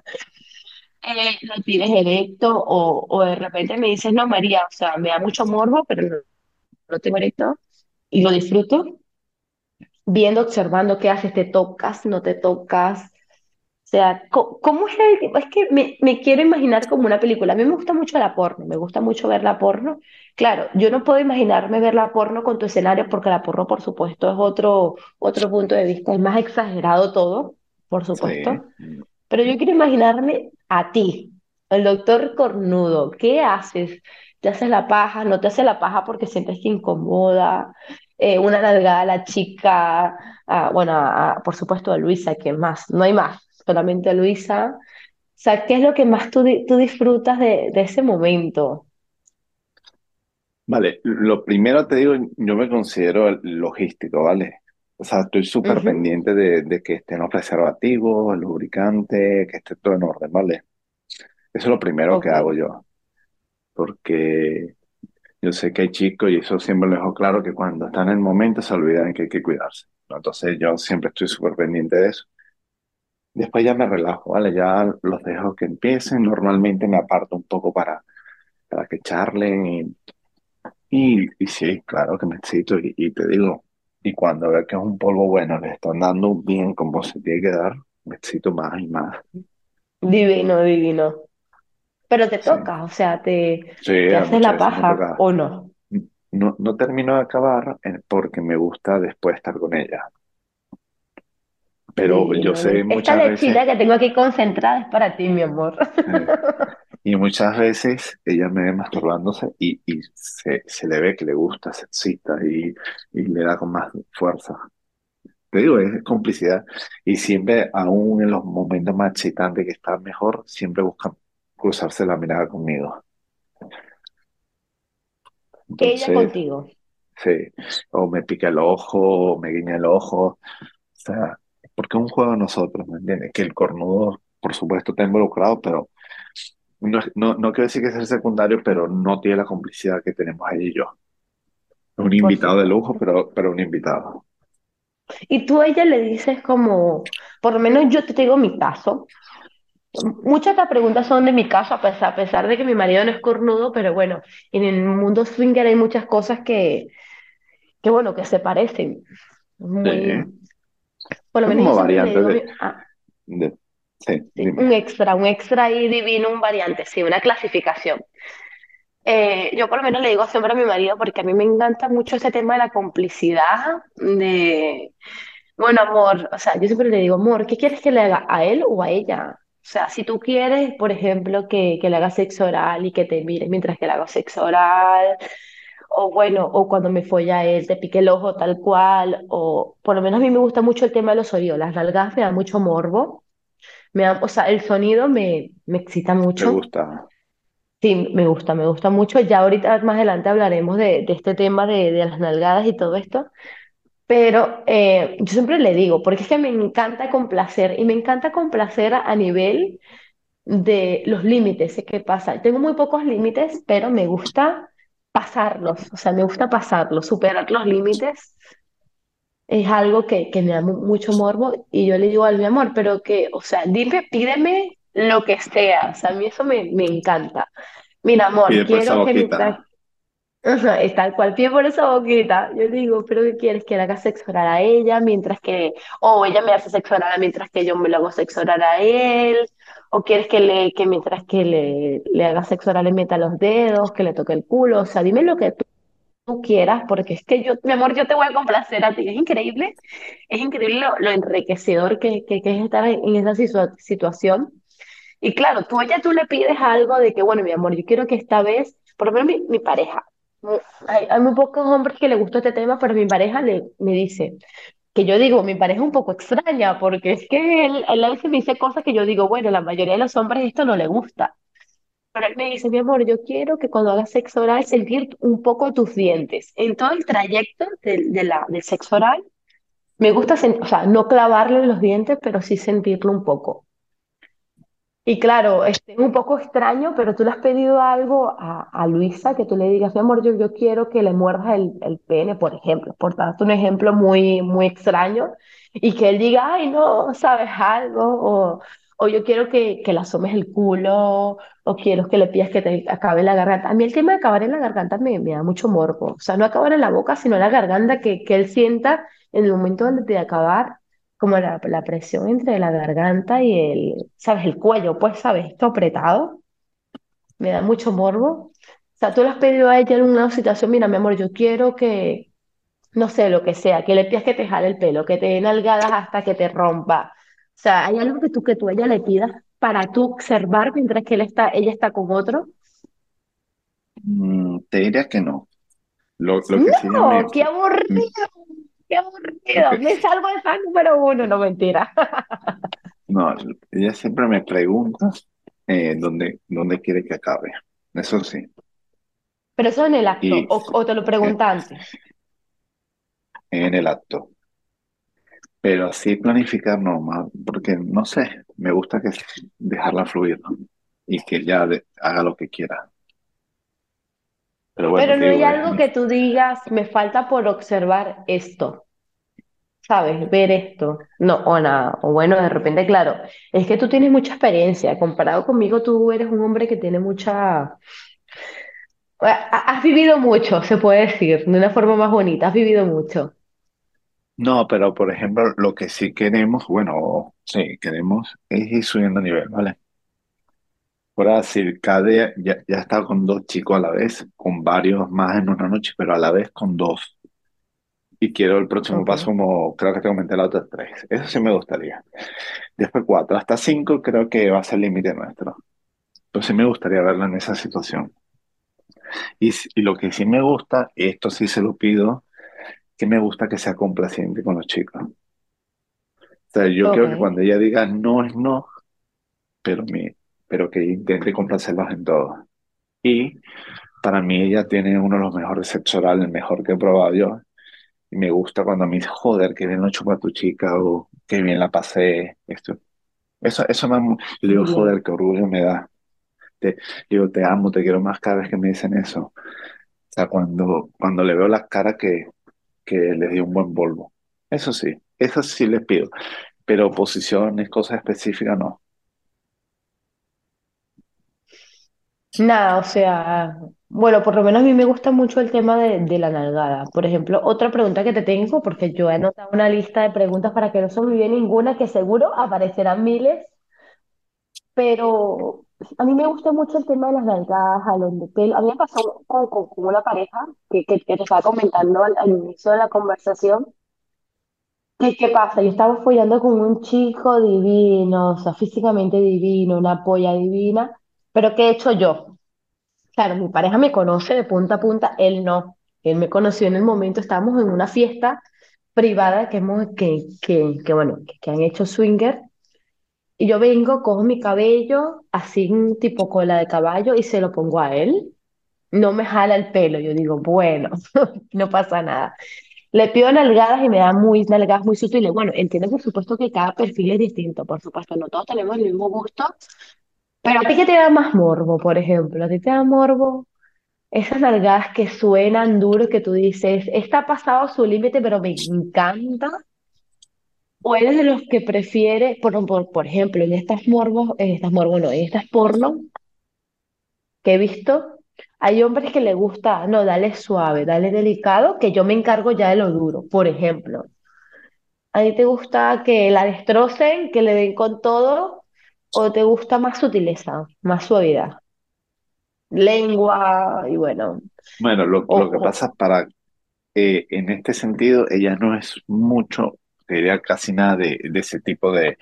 Eh, lo tienes erecto o, o de repente me dices, no, María, o sea, me da mucho morbo, pero no, no tengo erecto y lo disfruto viendo, observando qué haces, te tocas, no te tocas. O sea, ¿cómo es el tipo? Es que me, me quiero imaginar como una película. A mí me gusta mucho la porno, me gusta mucho ver la porno. Claro, yo no puedo imaginarme ver la porno con tu escenario porque la porno, por supuesto, es otro, otro punto de vista, es más exagerado todo, por Sí. supuesto. Pero yo quiero imaginarme a ti, el doctor cornudo. ¿Qué haces? ¿Te haces la paja? ¿No te haces la paja porque sientes que incomoda? Eh, una nalgada a la chica, a- bueno, a- por supuesto a Luisa, que más, no hay más, solamente a Luisa. O sea, ¿qué es lo que más tú, di- tú disfrutas de, de ese momento? Vale, lo primero te digo, yo me considero logístico, ¿vale? O sea, estoy súper pendiente de, de que estén los preservativos, el lubricante, que esté todo en orden, ¿vale? Eso es lo primero que hago yo, porque yo sé que hay chicos, y eso siempre lo dejo claro, que cuando están en el momento se olvidan que hay que cuidarse, ¿no? Entonces yo siempre estoy súper pendiente de eso. Después ya me relajo, ¿vale? Ya los dejo que empiecen, normalmente me aparto un poco para, para que charlen Y, y sí, claro que me excito y, y te digo, y cuando veo que es un polvo bueno, le están dando bien como se tiene que dar, me excito más y más. divino, divino. Pero te Sí, tocas, o sea, te, sí, te haces la paja toca. o no. No, no termino de acabar eh, porque me gusta después estar con ella, pero yo sé. Esta muchas veces, lechita que tengo aquí concentrada es para ti, mi amor. y muchas veces ella me ve masturbándose y, y se, se le ve que le gusta, se excita y, y le da con más fuerza. Te digo, es complicidad. Y siempre, aún en los momentos más excitantes que están mejor, siempre buscan cruzarse la mirada conmigo. Ella Entonces, contigo, sí, o me pica el ojo, o me guiña el ojo. O sea, porque es un juego de nosotros, ¿me entiendes? Que el cornudo, por supuesto, está involucrado, pero no, no, no quiero decir que es el secundario, pero no tiene la complicidad que tenemos ella y yo. Un invitado de lujo, pero, pero un invitado. Y tú a ella le dices como, por lo menos yo te digo mi caso. Muchas de las preguntas son de mi caso, a pesar, a pesar de que mi marido no es cornudo, pero bueno, en el mundo swinger hay muchas cosas que, que bueno, que se parecen. Sí, Muy, por lo son menos yo como digo de, ah, de... Sí, un extra, un extra ahí divino, un variante, sí, una clasificación. Eh, yo por lo menos le digo siempre a mi marido, porque a mí me encanta mucho ese tema de la complicidad, de, bueno, amor, o sea, yo siempre le digo, amor, ¿qué quieres que le haga a él o a ella? O sea, si tú quieres, por ejemplo, que, que le haga sexo oral y que te mire mientras que le hago sexo oral, o bueno, o cuando me folla él, te pique el ojo tal cual, o por lo menos a mí me gusta mucho el tema de los oídos, las nalgas me da mucho morbo, me da, o sea, el sonido me, me excita ¿Te mucho. gusta? Sí, me gusta, me gusta mucho. Ya ahorita más adelante hablaremos de, de este tema de, de las nalgadas y todo esto, pero eh, yo siempre le digo, porque es que me encanta complacer y me encanta complacer a, a nivel de los límites. Sé qué pasa. Tengo muy pocos límites, pero me gusta pasarlos, o sea, me gusta pasarlos, superar los límites. Es algo que, que me da mu- mucho morbo y yo le digo al mi amor, pero que, o sea, dime, pídeme lo que sea, o sea, a mí eso me, me encanta. Mira, amor, quiero que es tal cual, pie por esa boquita. Yo digo, ¿pero qué quieres? ¿Que le haga sexo oral a ella mientras que... O ella me hace sexo oral mientras que yo me lo hago sexo oral a él? ¿O quieres que le que mientras que le, le haga sexo oral le meta los dedos, que le toque el culo? O sea, dime lo que tú, quieras, porque es que yo, mi amor, yo te voy a complacer a ti. Es increíble, es increíble lo, lo enriquecedor que, que, es estar en, en esa situa- situación y claro, tú a ella tú le pides algo de que, bueno, mi amor, yo quiero que esta vez, por lo menos mi, mi pareja, hay, hay muy pocos hombres que le gusta este tema, pero mi pareja le, me dice, que yo digo, mi pareja un poco extraña, porque es que él, él a veces me dice cosas que yo digo, bueno, la mayoría de los hombres esto no le gusta. Pero él me dice, mi amor, yo quiero que cuando hagas sexo oral sentir un poco tus dientes. En todo el trayecto de la, del sexo oral, Me gusta, o sea, no clavarle los dientes, pero sí sentirlo un poco. Y claro, este, es un poco extraño, pero tú le has pedido algo a, a Luisa que tú le digas, mi amor, yo, yo quiero que le muerdas el, el pene, por ejemplo, por darte un ejemplo muy, muy extraño, y que él diga, ay, no, sabes algo, o, o yo quiero que, que le asomes el culo, o quiero que le pidas que te acabe la garganta. A mí el tema de acabar en la garganta me, me da mucho morbo, o sea, no acabar en la boca, sino en la garganta, que, que él sienta en el momento te acabar como la, la presión entre la garganta y el, ¿sabes? El cuello, pues, ¿sabes? Esto apretado, me da mucho morbo. O sea, tú le has pedido a ella en una situación, mira, mi amor, yo quiero que, no sé, lo que sea, que le pidas que te jale el pelo, que te dé nalgadas hasta que te rompa. O sea, hay algo que tú, que tú a ella le pidas para tú observar mientras que él está, ella está con otro. Mm, te diría que no. Lo, lo que sí No, me, qué aburrido, qué aburrido. Me salgo de fan número uno, no mentira. [LAUGHS] no, ella siempre me pregunta eh, dónde, dónde quiere que acabe. Eso sí. Pero eso en el acto, Y o, o te lo eh, pregunta antes. en el acto. Pero así planificar no, ma- porque no sé, me gusta que dejarla fluir, ¿no? Y que ella haga lo que quiera. Pero bueno, Pero te no hay algo que tú digas, me falta por observar esto, ¿sabes? Ver esto. No, o nada. O bueno, de repente, claro, es que tú tienes mucha experiencia. Comparado conmigo, tú eres un hombre que tiene mucha... ha- Has vivido mucho, se puede decir, de una forma más bonita, has vivido mucho. No, pero por ejemplo, lo que sí queremos, bueno, sí, queremos es ir subiendo nivel, ¿vale? Por decir, cada día ya, ya he estado con dos chicos a la vez, con varios más en una noche, pero a la vez con dos. Y quiero el próximo paso, como creo que te comenté la otra, tres. Eso sí me gustaría. Después cuatro, hasta cinco creo que va a ser el límite nuestro. Pues sí me gustaría verla en esa situación. Y, y lo que sí me gusta, esto sí se lo pido, que me gusta que sea complaciente con los chicos. O sea, yo quiero que cuando ella diga no es no, pero, mi, pero que intente complacerlos en todo. Y para mí ella tiene uno de los mejores sexo oral, el mejor que he probado yo. Y me gusta cuando me dice, joder, qué bien lo chupa tu chica, o qué bien la pasé. Esto. Eso, eso me, yo digo, joder, qué orgullo me da. Te, digo, te amo, te quiero más cada vez que me dicen eso. O sea, cuando, cuando le veo las caras que, que les di un buen polvo. Eso sí, eso sí les pido. Pero posiciones, cosas específicas, no. Nada, o sea, bueno, por lo menos a mí me gusta mucho el tema de, de la nalgada. Por ejemplo, otra pregunta que te tengo, porque yo he anotado una lista de preguntas para que no se olvide ninguna, que seguro aparecerán miles, pero a mí me gusta mucho el tema de las nalgadas, jalón de pelo. A mí me pasó con, con- con una pareja que, que, que te estaba comentando al, al inicio de la conversación. ¿Qué, qué pasa? Yo estaba follando con un chico divino, o sea, físicamente divino, una polla divina, pero ¿qué he hecho yo? Claro, mi pareja me conoce de punta a punta, él no. Él me conoció en el momento, estábamos en una fiesta privada que hemos, que, que, que bueno, que, han hecho swinger, y yo vengo, cojo mi cabello, así tipo cola de caballo, y se lo pongo a él. No me jala el pelo, yo digo, bueno, [LAUGHS] no pasa nada. Le pido nalgadas y me da muy nalgadas muy sutiles. Bueno, entiendo por supuesto que cada perfil es distinto, por supuesto, no todos tenemos el mismo gusto, pero a ti qué te da más morbo, por ejemplo, a ti te da morbo esas nalgadas que suenan duro, que tú dices, está pasado su límite, pero me encanta. O eres de los que prefiere, por, por, por ejemplo, en estas morbos, en estas morbos, no, en estas porno que he visto, hay hombres que le gusta, no, dale suave, dale delicado, que yo me encargo ya de lo duro. Por ejemplo, ¿a ti te gusta que la destrocen, que le den con todo, o te gusta más sutileza, más suavidad? Lengua, y bueno, Bueno, lo, lo que pasa para, eh, en este sentido, ella no es mucho, te diría casi nada de, de ese tipo de,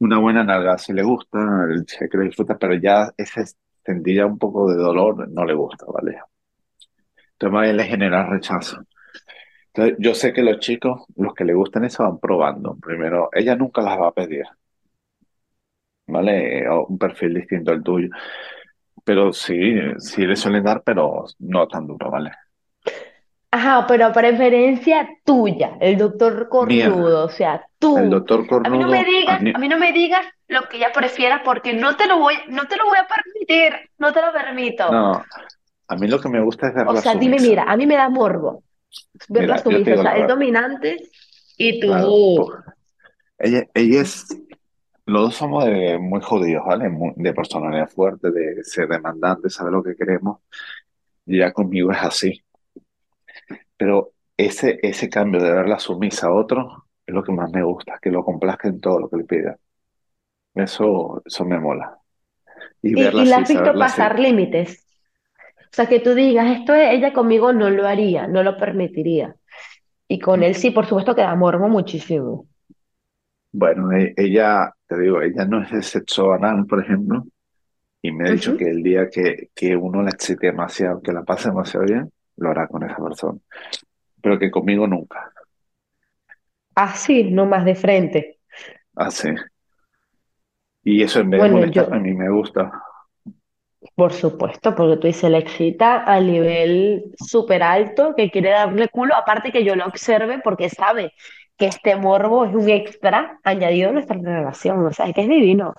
una buena nalga si le gusta, sé que le disfruta, pero ya ese sentía un poco de dolor, no le gusta, ¿vale? Entonces más bien le genera rechazo. Entonces, yo sé que los chicos, los que le gustan eso, van probando. Primero, ella nunca las va a pedir, ¿vale? O un perfil distinto al tuyo. Pero sí, sí le suelen dar, pero no tan duro, ¿vale? Ajá, pero a preferencia tuya, el doctor cornudo, o sea, el tú. doctor A mí no me cornudo, a digas, mí, a mí no me digas lo que ella prefiera porque no te lo voy, no te lo voy a permitir, no te lo permito. no, a mí lo que me gusta es O verla sea, dime, mira, a mí me da morbo Mira, sumisa, o sea, es dominante y tú, ella, ella es, los dos somos de- muy jodidos, ¿vale? Muy- de personalidad fuerte, de ser demandante, saber lo que queremos, ya conmigo es así. Pero ese, ese cambio de verla sumisa a otro es lo que más me gusta, que lo complazca en todo lo que le pida. Eso, eso me mola. Y y, verla y la así, has visto saberla así. pasar límites. O sea, que tú digas, esto ella conmigo no lo haría, no lo permitiría. Y con él sí, por supuesto que da morbo muchísimo. Bueno, e- ella, te digo, ella no es de sexo anal, por ejemplo, y me ha dicho que el día que, que uno la excite demasiado, que la pase demasiado bien, lo hará con esa persona. Pero que conmigo nunca. Así, no más de frente. Así. Y eso en vez de molestarme, a yo, mí me gusta. por supuesto, porque tú dices, la excita a nivel súper alto, que quiere darle culo, aparte que yo lo observe porque sabe que este morbo es un extra añadido a nuestra relación. O sea, es que es divino,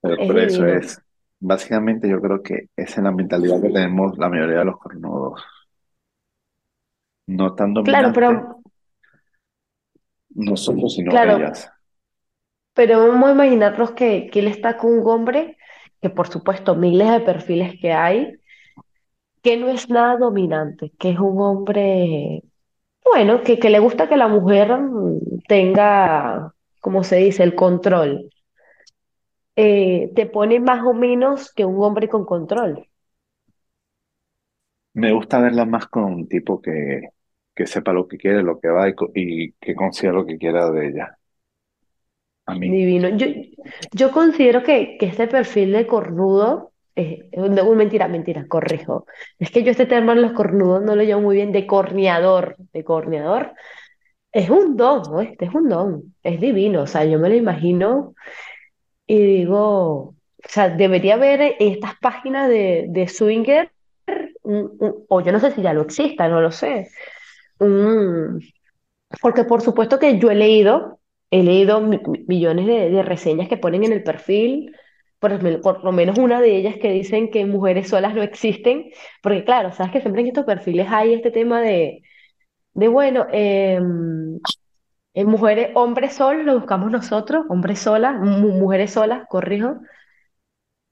Pero, es pero eso es, básicamente yo creo que esa es la mentalidad que tenemos la mayoría de los cornudos. No tan Claro, dominante pero, nosotros, sino claro, ellas. pero vamos a imaginarnos que, que él está con un hombre, que por supuesto miles de perfiles que hay, que no es nada dominante, que es un hombre Bueno, que, que le gusta que la mujer mm, tenga, como se dice, el control. Eh, te pone más o menos que un hombre con control. Me gusta verla más con un tipo que, que sepa lo que quiere, lo que va y, que consiga lo que quiera de ella. A mí. Divino. Yo, yo considero que, que este perfil de cornudo, eh, no, mentira, mentira, corrijo. Es que yo este de los cornudos no lo llamo muy bien de corneador, de corneador. Es un don, ¿no? Este es un don, es divino. O sea, yo me lo imagino y digo, o sea, debería haber estas páginas de, de swinger un- un- o yo no sé si ya lo exista, no lo sé. Un- porque por supuesto que yo he leído, he leído mi- mi- millones de, de reseñas que ponen en el perfil, por, lo menos una de ellas que dicen que mujeres solas no existen, porque claro, sabes que siempre en estos perfiles hay este tema de, de bueno, em, mujeres, hombres solos lo buscamos nosotros, hombres solas, mu- mujeres solas, corrijo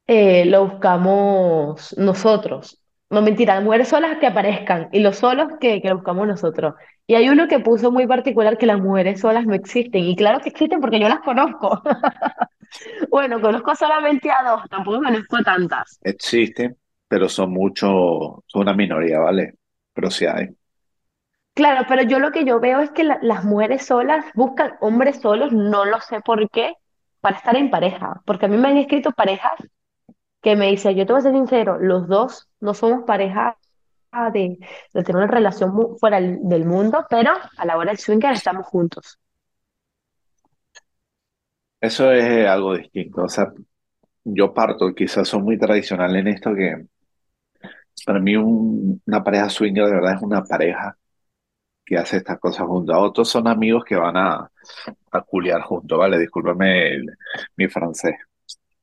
eh, lo buscamos nosotros. No mentira, mujeres solas que aparezcan y los solos que, que buscamos nosotros. Y hay uno que puso muy particular que las mujeres solas no existen. Y claro que existen porque yo las conozco. [LAUGHS] Bueno, conozco solamente a dos, tampoco conozco a tantas. Existen, pero son mucho, son una minoría, ¿vale? Pero sí hay. Claro, pero yo lo que yo veo es que la- las mujeres solas buscan hombres solos, no lo sé por qué, para estar en pareja. Porque a mí me han escrito parejas que me dicen, yo te voy a ser sincero, los dos no somos pareja de, de tener una relación fuera del mundo, pero a la hora del swinger estamos juntos. Eso es algo distinto. O sea, yo parto, quizás son muy tradicional en esto, que para mí un- una pareja swinger de verdad es una pareja que hace estas cosas juntos. Otros son amigos que van a, a culiar juntos, ¿vale? Discúlpame mi francés.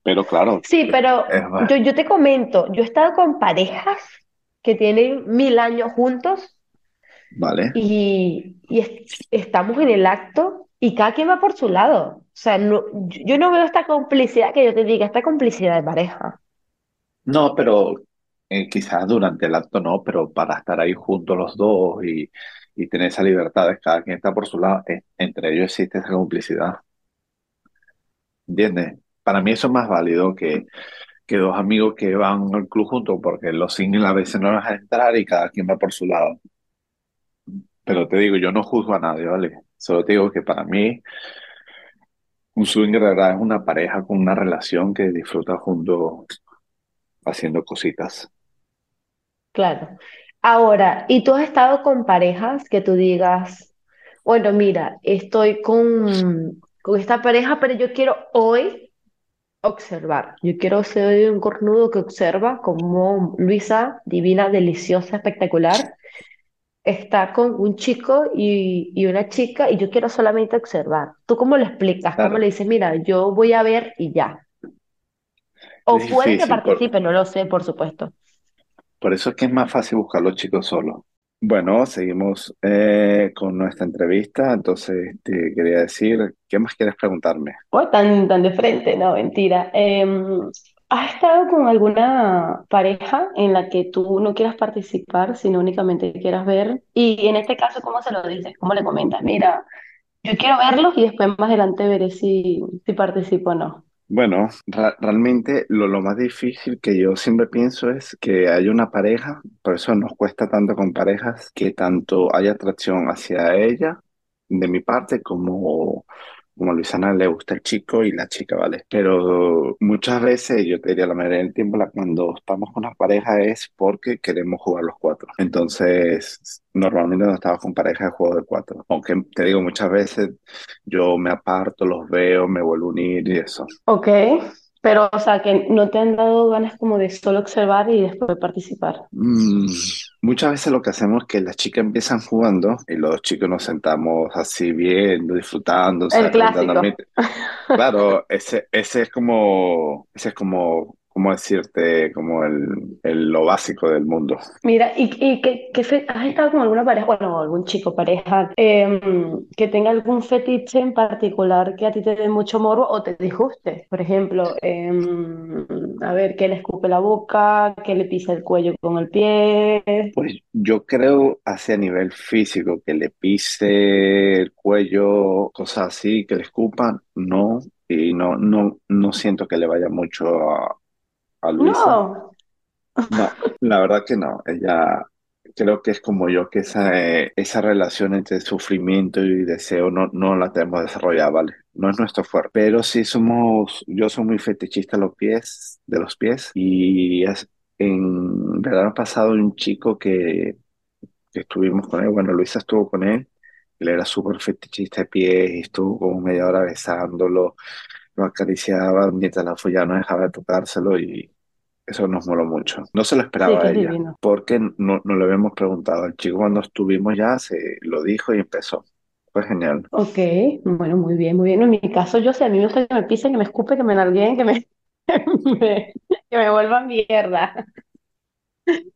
Pero claro, Sí, pero yo, yo te comento, yo he estado con parejas que tienen mil años juntos ¿vale? y, y es- estamos en el acto y cada quien va por su lado. O sea, no, yo yo no veo esta complicidad que yo te diga, esta complicidad de pareja. No, pero eh, quizás durante el acto no, pero para estar ahí juntos los dos y, y tener esa libertad de cada quien está por su lado, eh, entre ellos existe esa complicidad, ¿entiendes? Para mí eso es más válido que, que dos amigos que van al club juntos, porque los singles a veces no dejan entrar y cada quien va por su lado. Pero te digo, yo no juzgo a nadie, ¿vale? Solo te digo que para mí un swinger de verdad es una pareja con una relación que disfruta juntos haciendo cositas. Claro. Ahora, ¿y tú has estado con parejas que tú digas, bueno, mira, estoy con, con esta pareja, pero yo quiero hoy? Observar. Yo quiero ser un cornudo que observa como Luisa, divina, deliciosa, espectacular, está con un chico y, y una chica y yo quiero solamente observar. ¿Tú cómo lo explicas? ¿Cómo le dices, mira, yo voy a ver y ya? O puede que por, participe, no lo sé, por supuesto. por eso es que es más fácil buscar los chicos solos. Bueno, seguimos eh, con nuestra entrevista. Entonces, te quería decir, ¿qué más quieres preguntarme? Oh, tan, tan de frente, no, mentira. Em, ¿has estado con alguna pareja en la que tú no quieras participar, sino únicamente quieras ver? Y en este caso, ¿cómo se lo dices? ¿Cómo le comentas? Mira, yo quiero verlos y después más adelante veré si, si participo o no. Bueno, realmente lo, lo más difícil que yo siempre pienso es que haya una pareja, por eso nos cuesta tanto con parejas, que tanto haya atracción hacia ella, de mi parte, como, como a Luisana le gusta el chico y la chica, ¿vale? Pero muchas veces, yo te diría la mayoría del tiempo, la- cuando estamos con una pareja es porque queremos jugar los cuatro. Entonces, normalmente no estamos con pareja de juego de cuatro. Aunque te digo, muchas veces yo me aparto, los veo, me vuelvo a unir y eso. Ok, pero o sea, que no te han dado ganas como de solo observar y después participar. Mm, muchas veces lo que hacemos es que las chicas empiezan jugando y los chicos nos sentamos así viendo, disfrutando, o sea, clásico. [LAUGHS] Claro, ese, ese es como, ese es como, ¿cómo decirte? Como el, el- lo básico del mundo. Mira, ¿y, y qué, qué has estado con alguna pareja, bueno, algún chico, pareja, em, que tenga algún fetiche en particular que a ti te dé mucho morbo o te disguste? Por ejemplo, em, a ver, que le escupe la boca, que le pisa el cuello con el pie. Pues yo creo hacia nivel físico, que le pise el cuello, cosas así, que le escupan, no, y no, no, no siento que le vaya mucho a, a Luisa. No, No, la verdad que no. Ella creo que es como yo, que esa, eh, esa relación entre sufrimiento y deseo no, no la tenemos desarrollada, ¿vale? No es nuestro fuerte. Pero sí somos, yo soy muy fetichista de los pies, de los pies. Y es, en verano pasado un chico que, que estuvimos con él, bueno, Luisa estuvo con él, él era súper fetichista de pies y estuvo como media hora besándolo, lo acariciaba mientras la follaba no dejaba de tocárselo y eso nos moló mucho. No se lo esperaba a ella, divino. porque no, no le habíamos preguntado. El chico cuando estuvimos ya se lo dijo y empezó. Fue genial. Ok, bueno, muy bien, muy bien. En mi caso, yo sé, a mí me gusta que me pisen, que me escupen, que me nargueen, que me, [LAUGHS] me- que me vuelvan mierda.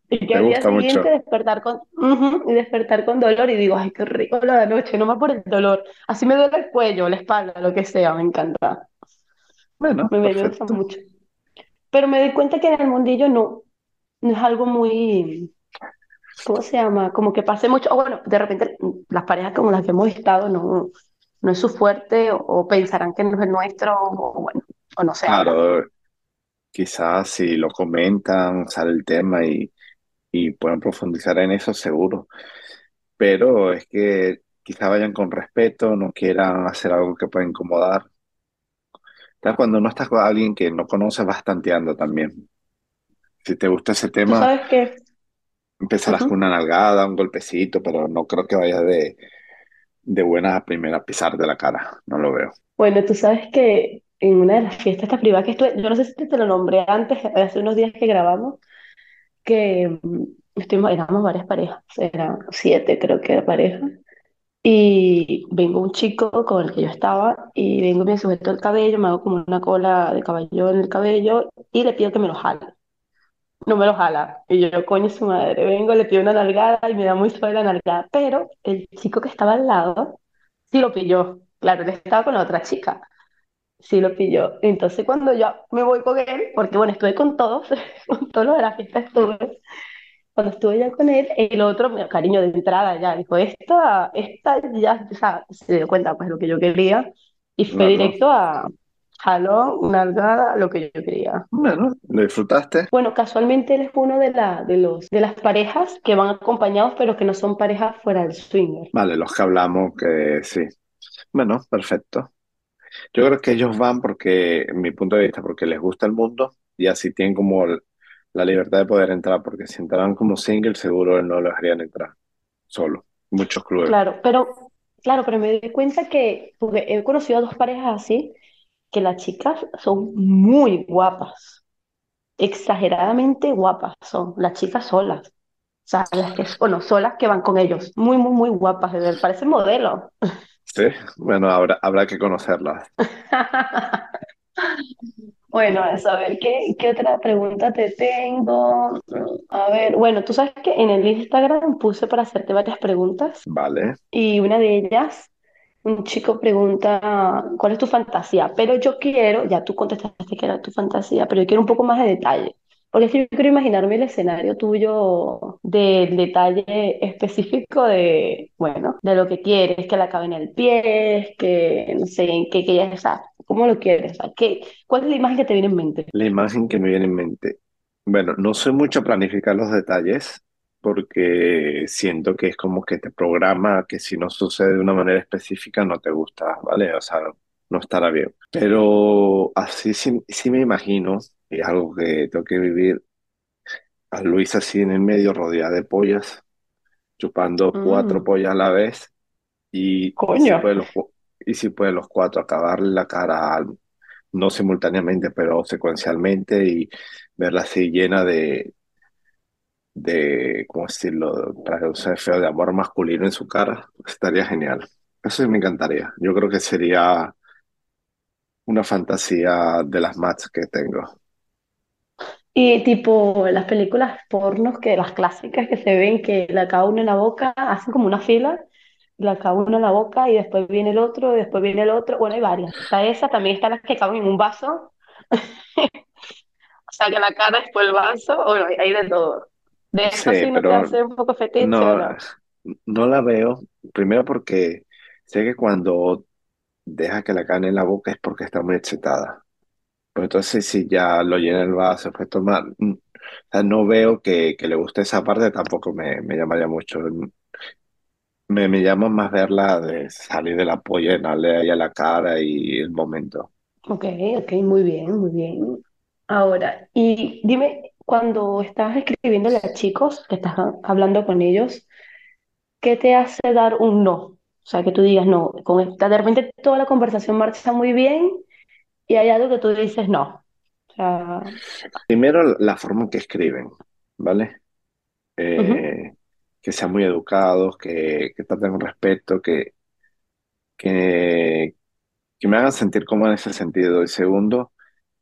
Y que Me al día siguiente mucho. despertar con, y despertar con dolor y digo, ay, qué rico la noche, no más por el dolor. Así me duele el cuello, la espalda, lo que sea, me encanta. Bueno, Me, me gusta mucho. Pero me doy cuenta que en el mundillo no, no es algo muy, ¿cómo se llama? Como que pase mucho, o bueno, de repente las parejas como las que hemos estado no, no es su fuerte, o, pensarán que no es el nuestro, o bueno, o no habla. Claro, quizás si lo comentan, sale el tema y, y pueden profundizar en eso, seguro. Pero es que quizá vayan con respeto, no quieran hacer algo que pueda incomodar. Entonces, cuando no estás con alguien que no conoces, vas tanteando también. Si te gusta ese Tú tema, sabes que, empezarás con una nalgada, un golpecito, pero no creo que vayas de, de buenas a primeras a pisarte la cara. No lo veo. Bueno, tú sabes que en una de las fiestas estas privadas que estuve, yo no sé si te lo nombré antes, hace unos días que grabamos, que mm, estuvimos, éramos varias parejas, eran siete creo que era pareja, y vengo un chico con el que yo estaba, y vengo me sujeto el cabello, me hago como una cola de caballo en el cabello, y le pido que me lo jale. No me lo jala. Y yo, coño, su madre, vengo, le pido una nalgada y me da muy suave la nalgada. Pero el chico que estaba al lado sí lo pilló. Claro, él estaba con la otra chica. Sí lo pilló. Entonces cuando yo me voy con él, porque bueno, estuve con todos, [LAUGHS] con todos los de la fiesta estuve, cuando estuve ya con él, el otro, mi cariño de entrada ya, dijo, esta, esta ya, o sea, se dio cuenta pues lo que yo quería y fue directo a jalón, nalgada, lo que yo quería. Bueno, ¿lo disfrutaste? Bueno, casualmente él es uno de, la, de, los, de las parejas que van acompañados, pero que no son parejas fuera del swinger. Vale, los que hablamos que sí. Bueno, perfecto. Yo creo que ellos van porque, en mi punto de vista, porque les gusta el mundo y así tienen como la libertad de poder entrar, porque si entraran como single, seguro no los dejarían entrar solo. Muchos clubes. Claro, pero, claro, pero me doy cuenta que, porque he conocido a dos parejas así, que las chicas son muy guapas, exageradamente guapas son las chicas solas. O sea, las que, bueno, solas que van con ellos, muy, muy, muy guapas, parecen modelos. Sí, bueno, habrá, habrá que conocerlas. [LAUGHS] Bueno, a ver, ¿qué, qué otra pregunta te tengo? A ver, bueno, tú sabes que en el Instagram puse para hacerte varias preguntas Vale. y una de ellas, un chico pregunta, ¿cuál es tu fantasía? Pero yo quiero, ya tú contestaste que era tu fantasía, pero yo quiero un poco más de detalle. Porque es que yo quiero imaginarme el escenario tuyo del detalle específico de, bueno, de lo que quieres, que le acabe en el pie, que no sé, en qué, que ya está, ¿cómo lo quieres? O sea, ¿qué, cuál es la imagen que te viene en mente? La imagen que me viene en mente. Bueno, no soy mucho a planificar los detalles porque siento que es como que te programa que si no sucede de una manera específica no te gusta, ¿vale? O sea, no estará bien. Pero así sí, sí me imagino, y es algo que tengo que vivir, a Luis así en el medio, rodeada de pollas, chupando cuatro Mm, pollas a la vez y, coño. los, y si puede los cuatro acabarle la cara, al- no simultáneamente, pero secuencialmente y verla así llena de, de, ¿cómo decirlo? Para sea feo, de amor masculino en su cara, estaría genial. Eso me encantaría. Yo creo que sería una fantasía de las más que tengo. Y tipo las películas pornos, que las clásicas que se ven que la cada uno en la boca, hacen como una fila, la cada uno en la boca y después viene el otro y después viene el otro. Bueno, hay varias. Está esa, también están las que caben en un vaso, [LAUGHS] o sea, que la cara después el vaso, bueno, hay, de todo. De eso Sí, sí no te pero hace un poco fetiche no, no. no la veo. Primero porque sé que cuando deja que la carne en la boca es porque está muy excitada. Pues entonces si ya lo llena el vaso, pues tomar. mm, O sea, no veo que, que le guste esa parte, tampoco me, me llamaría mucho. Me, me llama más verla de salir de la polla, llenarle ahí a la cara y el momento. Ok, ok, muy bien, muy bien. Ahora, y dime, cuando estás escribiéndole a chicos, que estás hablando con ellos, ¿qué te hace dar un no? O sea, que tú digas no, con esta, de repente toda la conversación marcha muy bien y hay algo que tú dices no. O sea, Primero, la forma en que escriben, ¿vale? Eh, que sean muy educados, que, que traten con respeto, que, que, que me hagan sentir cómodo en ese sentido. Y segundo,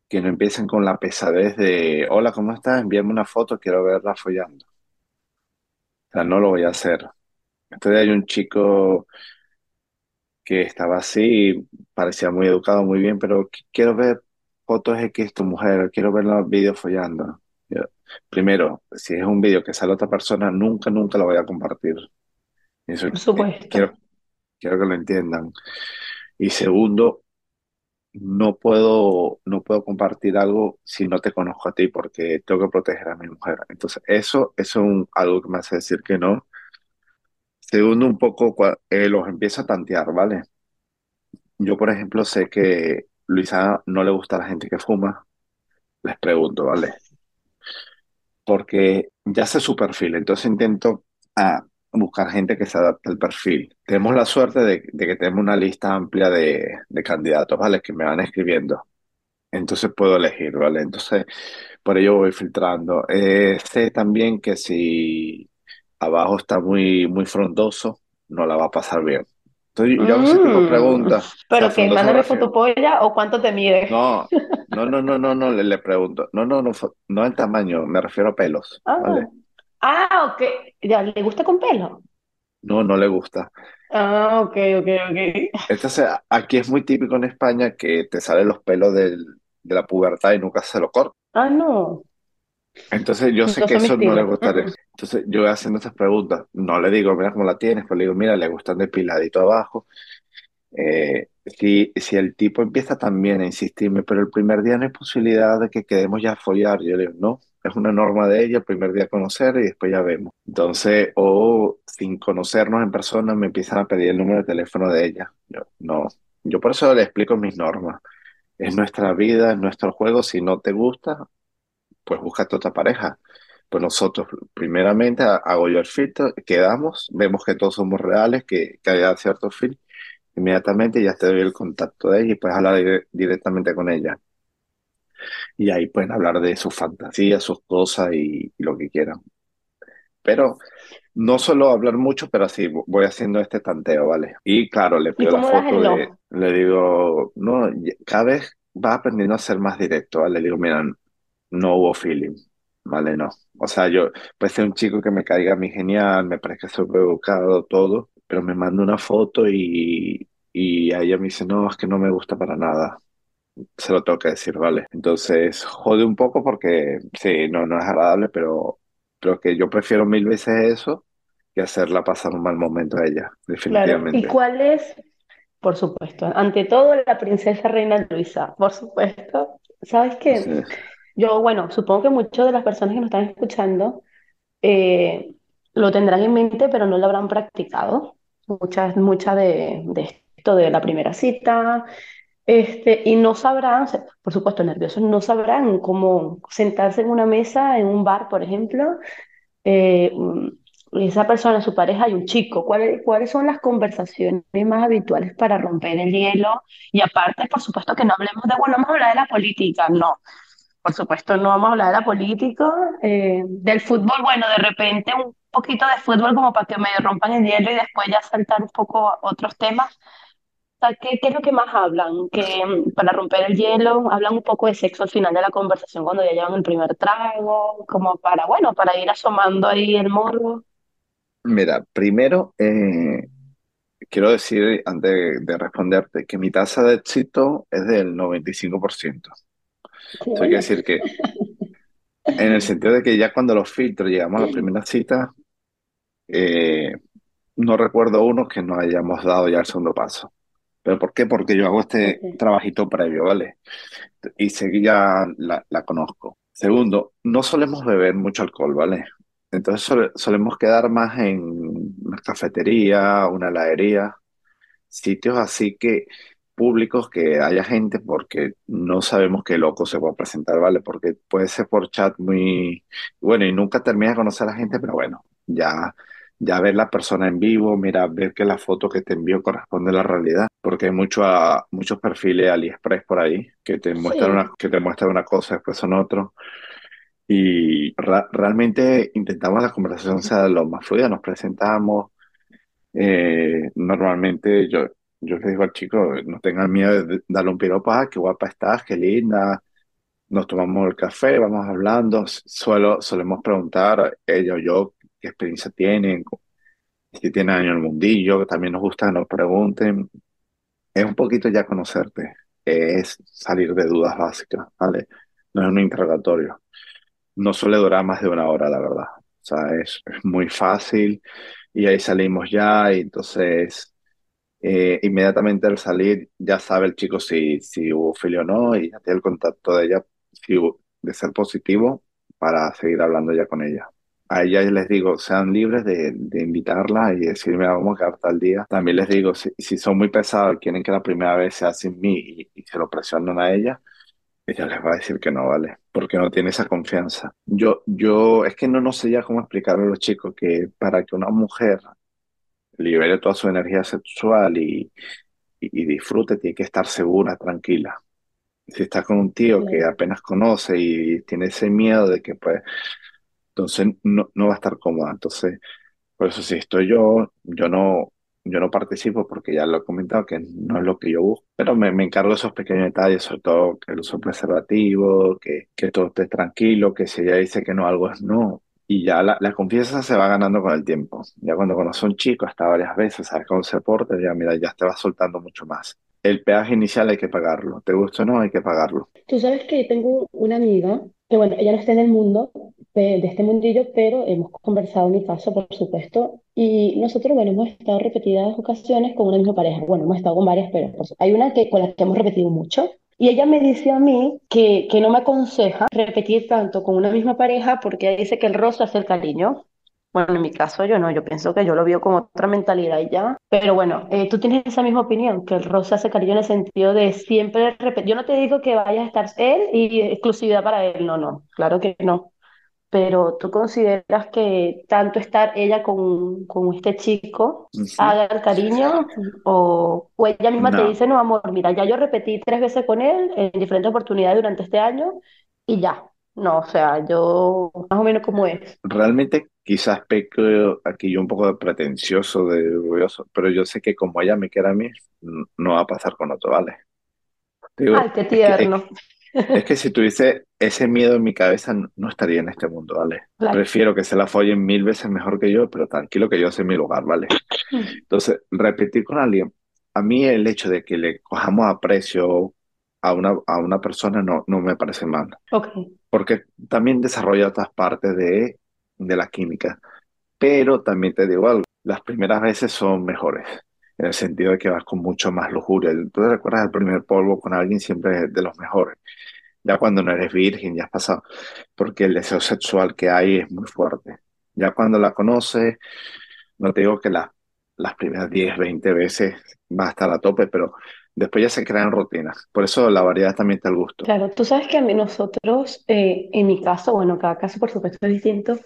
que no empiecen con la pesadez de, hola, ¿cómo estás? Envíame una foto, quiero verla follando. O sea, no lo voy a hacer. Entonces hay un chico que estaba así, parecía muy educado, muy bien, pero qu- quiero ver fotos de que es tu mujer, quiero ver los vídeos follando. Primero, si es un vídeo que sale otra persona, nunca, nunca lo voy a compartir. Eso por eh, quiero, supuesto. quiero que lo entiendan. Y segundo, no puedo, no puedo compartir algo si no te conozco a ti, porque tengo que proteger a mi mujer. Entonces, eso, eso es un- algo que me hace decir que no. Segundo, un poco, eh, los empiezo a tantear, ¿vale? Yo, por ejemplo, sé que Luisa no le gusta a la gente que fuma. Les pregunto, ¿vale? Porque ya sé su perfil, entonces intento ah, buscar gente que se adapte al perfil. Tenemos la suerte de, que tenemos una lista amplia de, de candidatos, ¿vale? Que me van escribiendo. Entonces puedo elegir, ¿vale? Entonces, por ello voy filtrando. Eh, sé también que si abajo está muy, muy frondoso, no la va a pasar bien. Entonces, yo hago ese tipo de Mm, preguntas. [LAUGHS] Pero que mándame foto refiero. polla o cuánto te mide. No, [LAUGHS] no, no, no, no, no, le, le pregunto. No, no, no, no el tamaño, me refiero a pelos, Ah, ¿vale? ah, ok. Ya, ¿le gusta con pelo? No, no le gusta. Ah, ok, ok, ok. Entonces, a- aquí es muy típico en España que te salen los pelos del- de la pubertad y nunca se lo cortan. Ah, no, Entonces, yo sé que eso no le gustaría. Entonces, yo voy haciendo estas preguntas. No le digo, mira cómo la tienes, pero le digo, mira, le gustan depiladito abajo. Eh, si, si el tipo empieza también a insistirme, pero el primer día no hay posibilidad de que quedemos ya a follar, yo le digo, no, es una norma de ella, el primer día conocer y después ya vemos. Entonces, o sin conocernos en persona, me empiezan a pedir el número de teléfono de ella. Yo, no, yo por eso le explico mis normas. Es nuestra vida, es nuestro juego. Si no te gusta, pues búscate otra pareja. Pues nosotros, primeramente, ha- hago yo el filtro, quedamos, vemos que todos somos reales, que, que haya cierto fin, inmediatamente ya te doy el contacto de ella y puedes hablar dire- directamente con ella. Y ahí pueden hablar de sus fantasías, sus cosas y, y lo que quieran. Pero no suelo hablar mucho, pero sí voy haciendo este tanteo, ¿vale? Y claro, le ¿Y pido la foto de, le digo, no, cada vez va aprendiendo a ser más directo, ¿vale? Le digo, mira, no hubo feeling, ¿vale? No. O sea, yo, puede ser un chico que me caiga a mí genial, me parezca súper educado, todo, pero me manda una foto y, y a ella me dice, no, es que no me gusta para nada. Se lo tengo que decir, ¿vale? Entonces, jode un poco porque, sí, no, no es agradable, pero, pero que yo prefiero mil veces eso que hacerla pasar un mal momento a ella, Claro. ¿Y definitivamente. cuál es, por supuesto, ante todo la princesa reina Luisa, por supuesto? ¿Sabes Sí. Yo, bueno, supongo que muchas de las personas que nos están escuchando eh, lo tendrán en mente, pero no lo habrán practicado. Muchas, muchas de, de esto de la primera cita, este, y no sabrán, por supuesto, nerviosos, no sabrán cómo sentarse en una mesa, en un bar, por ejemplo, eh, mm, esa persona, su pareja y un chico. ¿Cuáles, cuáles son las conversaciones más habituales para romper el hielo? Y aparte, por supuesto, que no hablemos de, bueno, vamos a hablar de la política, no. Por supuesto, no vamos a hablar de la política, eh, del fútbol, bueno, de repente un poquito de fútbol como para que me rompan el hielo y después ya saltar un poco a otros temas. ¿qué, qué es lo que más hablan? Que mm, para romper el hielo, hablan un poco de sexo al final de la conversación cuando ya llevan el primer trago, como para, bueno, para ir asomando ahí el morbo. Mira, primero, eh, quiero decir, antes de responderte, que mi tasa de éxito es del 95%. Eso quiere bueno. decir que, [LAUGHS] en el sentido de que ya cuando los filtros llegamos a la primera cita, eh, no recuerdo uno que no hayamos dado ya el segundo paso. ¿Pero por qué? Porque yo hago este trabajito previo, ¿vale? Y ya la, la conozco. Segundo, no solemos beber mucho alcohol, ¿vale? Entonces sole- solemos quedar más en una cafetería, una heladería, sitios así que públicos que haya gente porque no sabemos qué loco se va a presentar, ¿vale? Porque puede ser por chat muy bueno y nunca terminas de conocer a la gente, pero bueno, ya, ya ver la persona en vivo, mira, ver que la foto que te envió corresponde a la realidad, porque hay mucho a- muchos perfiles AliExpress por ahí que te muestran Sí, una, que te muestran una cosa, después son otro. Y realmente intentamos la conversación sea lo más fluida, nos presentamos, eh, normalmente yo, yo les digo al chico, no tengan miedo de darle un piropo, ah, qué guapa estás, qué linda, nos tomamos el café, vamos hablando, suelo, solemos preguntar, ella o yo, qué experiencia tienen, si tienen años en el mundillo, también nos gusta que nos pregunten, es un poquito ya conocerte, es salir de dudas básicas, ¿vale? No es un interrogatorio, no suele durar más de una hora, la verdad, o sea, es, es muy fácil y ahí salimos ya y entonces... Eh, inmediatamente al salir ya sabe el chico si, si hubo filio o no y ya tiene el contacto de ella si de ser positivo para seguir hablando ya con ella. A ella les digo, sean libres de, de invitarla y decirme, "Ah, vamos a quedar tal día. También les digo, si, si son muy pesados y quieren que la primera vez sea sin mí y, y se lo presionan a ella, ella les va a decir que no, ¿vale? Porque no tiene esa confianza. Yo, yo, es que no, no sé ya cómo explicarle a los chicos que para que una mujer libere toda su energía sexual y, y, y disfrute, tiene que estar segura, tranquila. Si está con un tío que apenas conoce y tiene ese miedo de que pues, entonces no, no va a estar cómoda. Entonces, por eso si estoy yo, yo no, yo no participo porque ya lo he comentado que no es lo que yo busco, pero me, me encargo de esos pequeños detalles, sobre todo que el uso preservativo, que, que todo esté tranquilo, que si ella dice que no, algo es no. Y ya la, la confianza se va ganando con el tiempo. Ya cuando conoces a un chico hasta varias veces, sabes cómo se porta, ya mira, ya te va soltando mucho más. El peaje inicial hay que pagarlo. ¿Te gusta o no? Hay que pagarlo. Tú sabes que tengo una amiga que, bueno, ella no está en el mundo de, este mundillo, pero hemos conversado en mi caso, por supuesto, y nosotros, bueno, hemos estado repetidas ocasiones con una misma pareja. Bueno, hemos estado con varias, pero hay una que, con la que hemos repetido mucho. Y ella me dice a mí que, que no me aconseja repetir tanto con una misma pareja porque dice que el roce hace el cariño. Bueno, en mi caso yo no, yo pienso que yo lo veo con otra mentalidad ya. Pero bueno, eh, tú tienes esa misma opinión, que el rosa hace cariño en el sentido de siempre repetir. Yo no te digo que vaya a estar él y exclusividad para él, no, no, claro que no. Pero ¿tú consideras que tanto estar ella con, con este chico Ujú. haga el cariño o, o ella misma te No, dice, no, amor, mira, ya yo repetí tres veces con él en diferentes oportunidades durante este año y ya. No, o sea, yo más o menos como es. realmente quizás peco aquí yo un poco de pretencioso, de orgulloso, pero yo sé que como ella me quiere a mí, no va a pasar con otro, ¿vale? Te Ay, digo, qué es que, es, tierno. Es que si tuviese ese miedo en mi cabeza, no, estaría en este mundo, ¿vale? Claro. Prefiero que se la follen mil veces mejor que yo, pero tranquilo que yo sé mi lugar, ¿vale? Entonces, repetir con alguien, a mí el hecho de que le cojamos aprecio a una, a una persona no, no me parece mal, Ok, porque también desarrolla otras partes de, de la química. Pero también te digo algo, las primeras veces son mejores, en el sentido de que vas con mucho más lujuria. ¿Tú te recuerdas el primer polvo con alguien siempre de los mejores? Ya cuando no eres virgen, ya has pasado, porque el deseo sexual que hay es muy fuerte. Ya cuando la conoces, no te digo que la- las primeras 10 20 veces va a estar a tope, pero después ya se crean rutinas. Por eso la variedad también está al gusto. claro. Tú sabes que a mí nosotros, eh, en mi caso, bueno, cada caso por supuesto es distinto,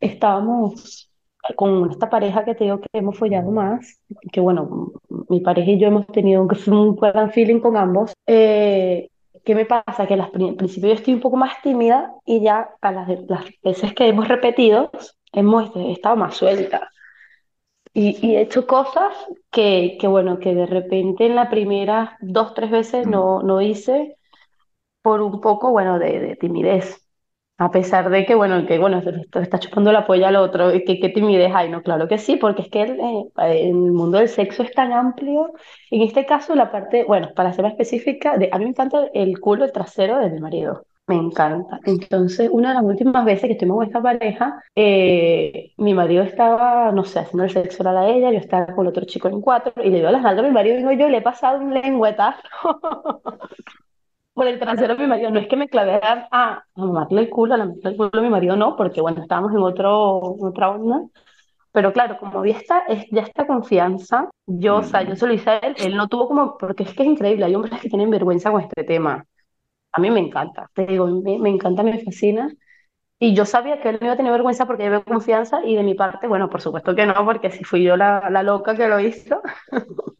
estábamos con esta pareja que te digo que hemos follado más, que bueno, mi pareja y yo hemos tenido un, [LAUGHS] gran feeling con ambos. Eh, ¿qué me pasa? Que al principio yo estoy un poco más tímida y ya a las, las veces que hemos repetido, hemos estado más suelta. Y, y he hecho cosas que, que, bueno, que de repente en la primera dos, tres veces no, no hice por un poco, bueno, de, de timidez. A pesar de que, bueno, que, bueno, está, chupando la polla al otro, y que qué timidez hay, no, claro que sí, porque es que el, eh, el mundo del sexo es tan amplio. En este caso, la parte, bueno, para ser más específica, de, a mí me encanta el culo, el trasero de mi marido. Me encanta. Entonces, una de las últimas veces que estuvimos con esta pareja, eh, mi marido estaba, no sé, haciendo el sexo oral a ella, yo estaba con el otro chico en cuatro, y le dio las nalgas a mi marido y no, yo le he pasado un lengüetazo [LAUGHS] por el trasero de mi marido. No es que me clavé a, a mamarle el culo, a lamerle el culo a mi marido, no, porque bueno, estábamos en otro, en otra onda. Pero claro, como había esta, es, ya esta confianza, yo, o sea, yo se lo hice a él, él no tuvo como, porque es que es increíble, hay hombres que tienen vergüenza con este tema. A mí me encanta, te digo, me, me encanta, me fascina. Y yo sabía que él no iba a tener vergüenza porque yo veo confianza y de mi parte, bueno, por supuesto que no, porque si fui yo la, la loca que lo hizo, [LAUGHS]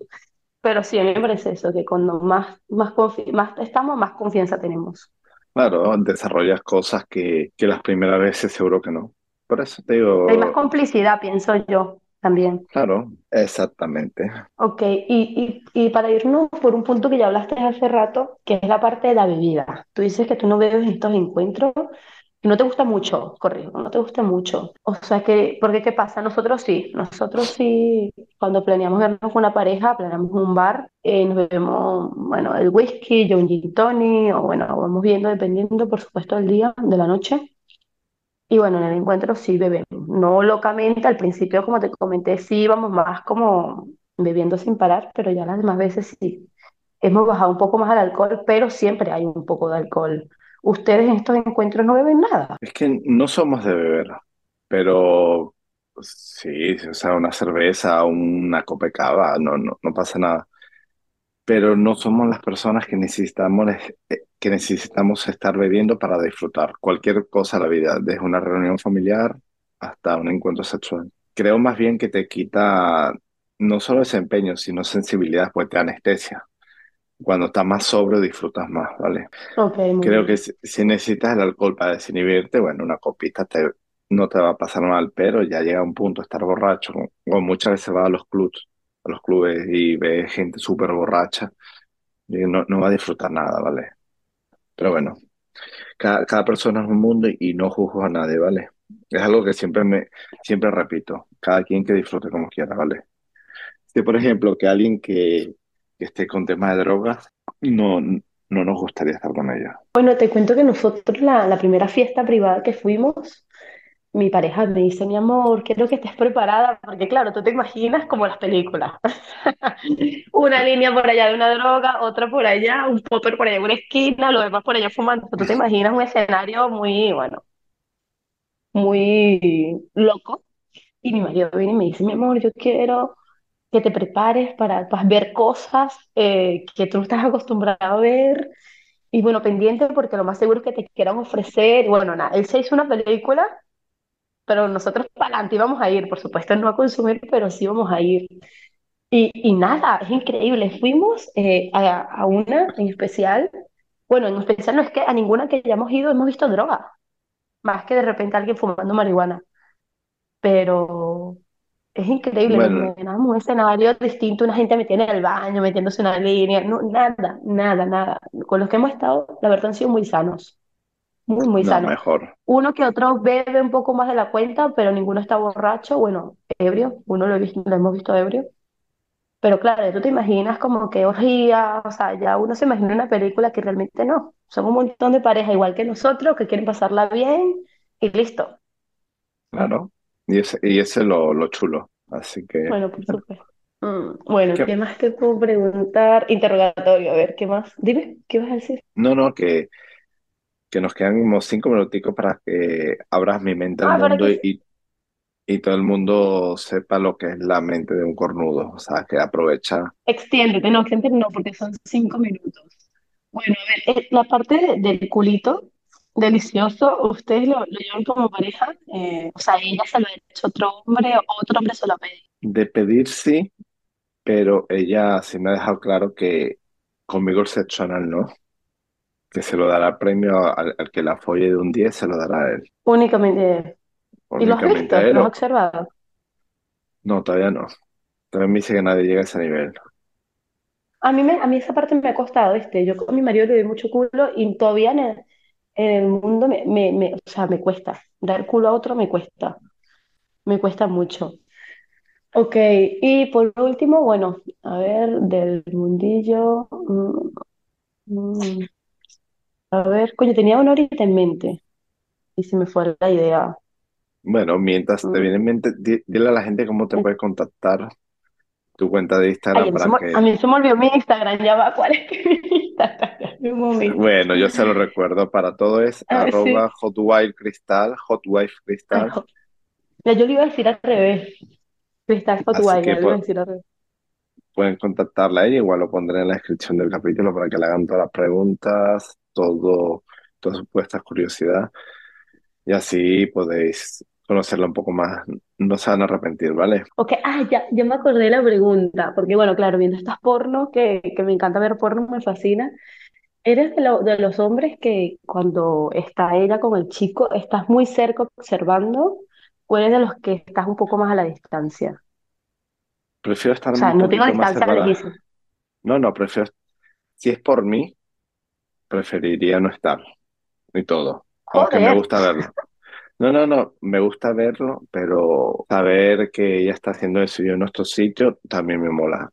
pero sí, a mí me parece eso, que cuando más, más, confi- más estamos, más confianza tenemos. Claro, desarrollas cosas que, que las primeras veces seguro que no. Por eso te Hay más digo, complicidad, pienso yo también. claro, exactamente. Ok, y, y, y para irnos por un punto que ya hablaste hace rato, que es la parte de la bebida. Tú dices que tú no bebes en estos encuentros no te gusta mucho, corrijo, no te gusta mucho. O sea que, porque ¿qué pasa? Nosotros sí, nosotros sí, cuando planeamos vernos con una pareja, planeamos un bar, eh, nos bebemos, bueno, el whisky, yo un gin o bueno, vamos viendo dependiendo, por supuesto, del día, de la noche. Y bueno, en el encuentro sí bebemos, no locamente, al principio como te comenté, sí íbamos más como bebiendo sin parar, pero ya las demás veces sí. Hemos bajado un poco más al alcohol, pero siempre hay un poco de alcohol. ¿Ustedes en estos encuentros no beben nada? Es que no somos de beber, pero sí, o sea, una cerveza, una copa cava, no, no, no pasa nada. Pero no somos las personas que necesitamos, eh, que necesitamos estar bebiendo para disfrutar cualquier cosa de la vida, desde una reunión familiar hasta un encuentro sexual. Creo más bien que te quita no solo desempeño, sino sensibilidad, pues te anestesia. Cuando estás más sobrio disfrutas más, ¿vale? Ok, muy Creo que bien. si, si necesitas el alcohol para desinhibirte, bueno, una copita te, no te va a pasar mal, pero ya llega un punto estar borracho, o muchas veces vas a los clubs, a los clubes y ves gente súper borracha, y no, no va a disfrutar nada, ¿vale? Pero bueno, cada, cada persona es un mundo y, y no juzgo a nadie, ¿vale? Es algo que siempre me, siempre repito, cada quien que disfrute como quiera, ¿vale? Si, por ejemplo, que alguien que, que esté con temas de drogas, no, no nos gustaría estar con ella. Bueno, te cuento que nosotros la, la primera fiesta privada que fuimos, mi pareja me dice, mi amor, quiero que estés preparada, porque claro, tú te imaginas como las películas. [LAUGHS] Una línea por allá de una droga, otra por allá, un popper por allá en una esquina, los demás por allá fumando. Tú te imaginas un escenario muy, bueno, muy loco. Y mi marido viene y me dice, mi amor, yo quiero que te prepares para, para ver cosas eh, que tú no estás acostumbrado a ver y bueno, pendiente porque lo más seguro es que te quieran ofrecer. Bueno, nada, él se hizo una película, pero nosotros para adelante íbamos a ir, por supuesto, no a consumir, pero sí íbamos a ir. Y, y nada, es increíble. Fuimos eh, a, a una en especial. Bueno, en especial no es que a ninguna que hayamos ido hemos visto droga, más que de repente alguien fumando marihuana. Pero es increíble, Bueno, imaginamos un escenario distinto, una gente metida en el baño, metiéndose en una línea, no, nada, nada, nada. Con los que hemos estado, la verdad, han sido muy sanos, muy, muy no, sanos. mejor. Uno que otro bebe un poco más de la cuenta, pero ninguno está borracho, bueno, ebrio, uno lo, he visto, lo hemos visto ebrio. Pero claro, tú te imaginas como que orgía, o sea, ya uno se imagina una película que realmente no. Son un montón de parejas igual que nosotros que quieren pasarla bien y listo. Claro. Y ese, y ese es lo, lo chulo. Así que, Bueno, por supuesto. Mm, bueno, que- ¿qué más te puedo preguntar? Interrogatorio, a ver, ¿qué más? Dime, ¿qué vas a decir? no, no, que, que nos quedan unos cinco minuticos para que abras mi mente al Ah, mundo que... y, y todo el mundo sepa lo que es la mente de un cornudo. O sea, que aprovecha. Extiéndete, no, extiéndete no, porque son cinco minutos. Bueno, a ver, eh, la parte de- del culito delicioso, ¿ustedes lo, lo llevan como pareja? Eh, o sea, ella se lo ha hecho otro hombre o otro hombre se lo ha pedido. De pedir sí, pero ella sí me ha dejado claro que conmigo el sexo anal no. Que se lo dará premio al, al que la folle de un 10, se lo dará a él. Únicamente. ¿Y lo has visto? a él. ¿Lo has observado? No, todavía no. Todavía me dice que nadie llega a ese nivel. A mí, me, a mí esa parte me ha costado, ¿viste? Yo con mi marido le doy mucho culo y todavía en el, en el mundo me, me, me- o sea, me cuesta. Dar culo a otro me cuesta. Me cuesta mucho. Ok, y por último, bueno, a ver, del mundillo. mm, mm, a ver, coño, tenía una horita en mente y se me fue la idea. Bueno, mientras te Mm. viene en mente, di- dile a la gente cómo te puede contactar tu cuenta de Instagram para que... a mí se me olvidó mi Instagram, ya va, ¿cuál es mi [LAUGHS] Instagram? Un. Bueno, yo se lo recuerdo. Para todo es Ah, sí. arroba jo- ya yo le iba a decir al revés. Cristal Así Hotwire, que ya le iba a pu- decir al revés. pueden contactarla a ella. Igual lo pondré en la descripción del capítulo para que le hagan todas las preguntas, todo, todas sus puestas curiosidad. Y así podéis conocerla un poco más. No se van a arrepentir, ¿vale? Ok, ah, ya, ya me acordé de la pregunta, porque bueno, claro, viendo estas porno, que, que me encanta ver porno, me fascina. ¿Eres de, lo- de los hombres que cuando está ella con el chico, estás muy cerca observando, o eres de los que estás un poco más a la distancia? Prefiero estar O sea, un no más distancia lejísima. No, no, prefiero. Si es por mí, preferiría no estar. Y todo. Aunque me gusta verlo. No, no, no, me gusta verlo, pero saber que ella está haciendo eso yo en nuestro sitio también me mola.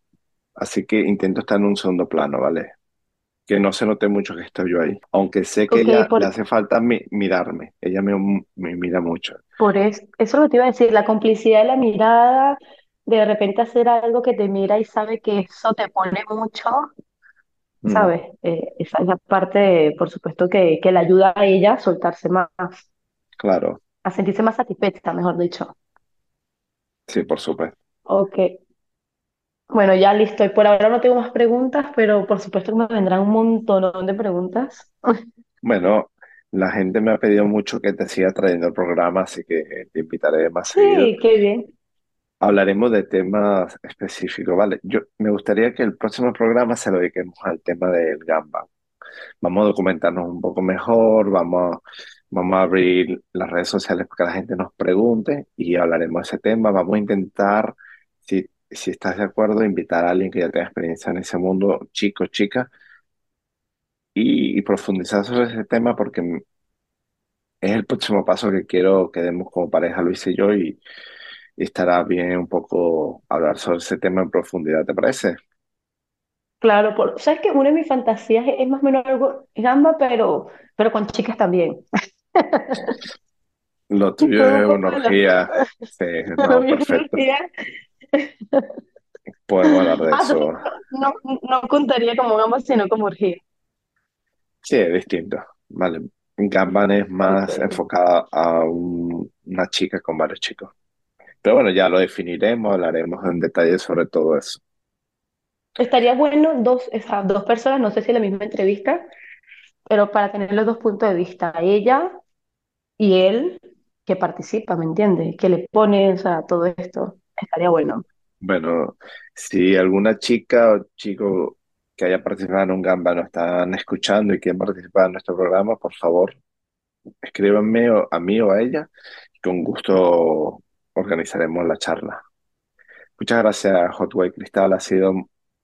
Así que intento estar en un segundo plano, ¿vale? Que no se note mucho que estoy yo ahí. Aunque sé que ella por, le hace falta mi- mirarme. Ella me, me mira mucho. por eso, eso es lo te iba a decir, la complicidad de la mirada, de repente hacer algo que te mira y sabe que eso te pone mucho, Mm, ¿sabes? Eh, esa es la parte, por supuesto, que, que le ayuda a ella a soltarse más, claro, a sentirse más satisfecha, mejor dicho. sí, por supuesto. Ok, bueno, ya listo. Y por ahora no tengo más preguntas, pero por supuesto que me vendrán un montón de preguntas. [LAUGHS] Bueno, la gente me ha pedido mucho que te siga trayendo el programa, así que te invitaré más seguido. Sí, qué bien. Hablaremos de temas específicos, ¿vale? Yo me gustaría que el próximo programa se lo dediquemos al tema del gamba. Vamos a documentarnos un poco mejor, vamos, vamos a abrir las redes sociales para que la gente nos pregunte y hablaremos de ese tema. Vamos a intentar, si, si estás de acuerdo, invitar a alguien que ya tenga experiencia en ese mundo, chico, chica, y, profundizar sobre ese tema porque es el próximo paso que quiero que demos como pareja, Luis y yo, y, estará bien un poco hablar sobre ese tema en profundidad, ¿te parece? Claro, sabes que una de mis fantasías es, es más o menos algo gamba, pero, pero con chicas también. Lo tuyo es una orgía. [LAUGHS] Sí, no, perfecto. Podemos hablar de Ah, eso. no, no, contaría como gamba, sino como orgía. Sí, es distinto. Vale. Gamban es más enfocada a un- una chica con varios chicos. Pero bueno, ya lo definiremos, hablaremos en detalle sobre todo eso. Estaría bueno dos, esas dos personas, no sé si en la misma entrevista, pero para tener los dos puntos de vista, ella y él que participa, ¿me entiendes? Que le pone, o sea, todo esto. Estaría bueno. Bueno, si alguna chica o chico que haya participado en un Gamba nos están escuchando y quieren participar en nuestro programa, por favor, escríbanme a mí o a ella y con gusto organizaremos la charla. Muchas gracias, Hotway Cristal. Ha sido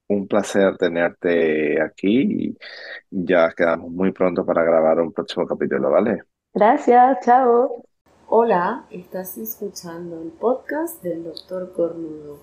un placer tenerte aquí y ya quedamos muy pronto para grabar un próximo capítulo, ¿vale? Gracias, chao. Hola, estás escuchando el podcast del Doctor Cornudo.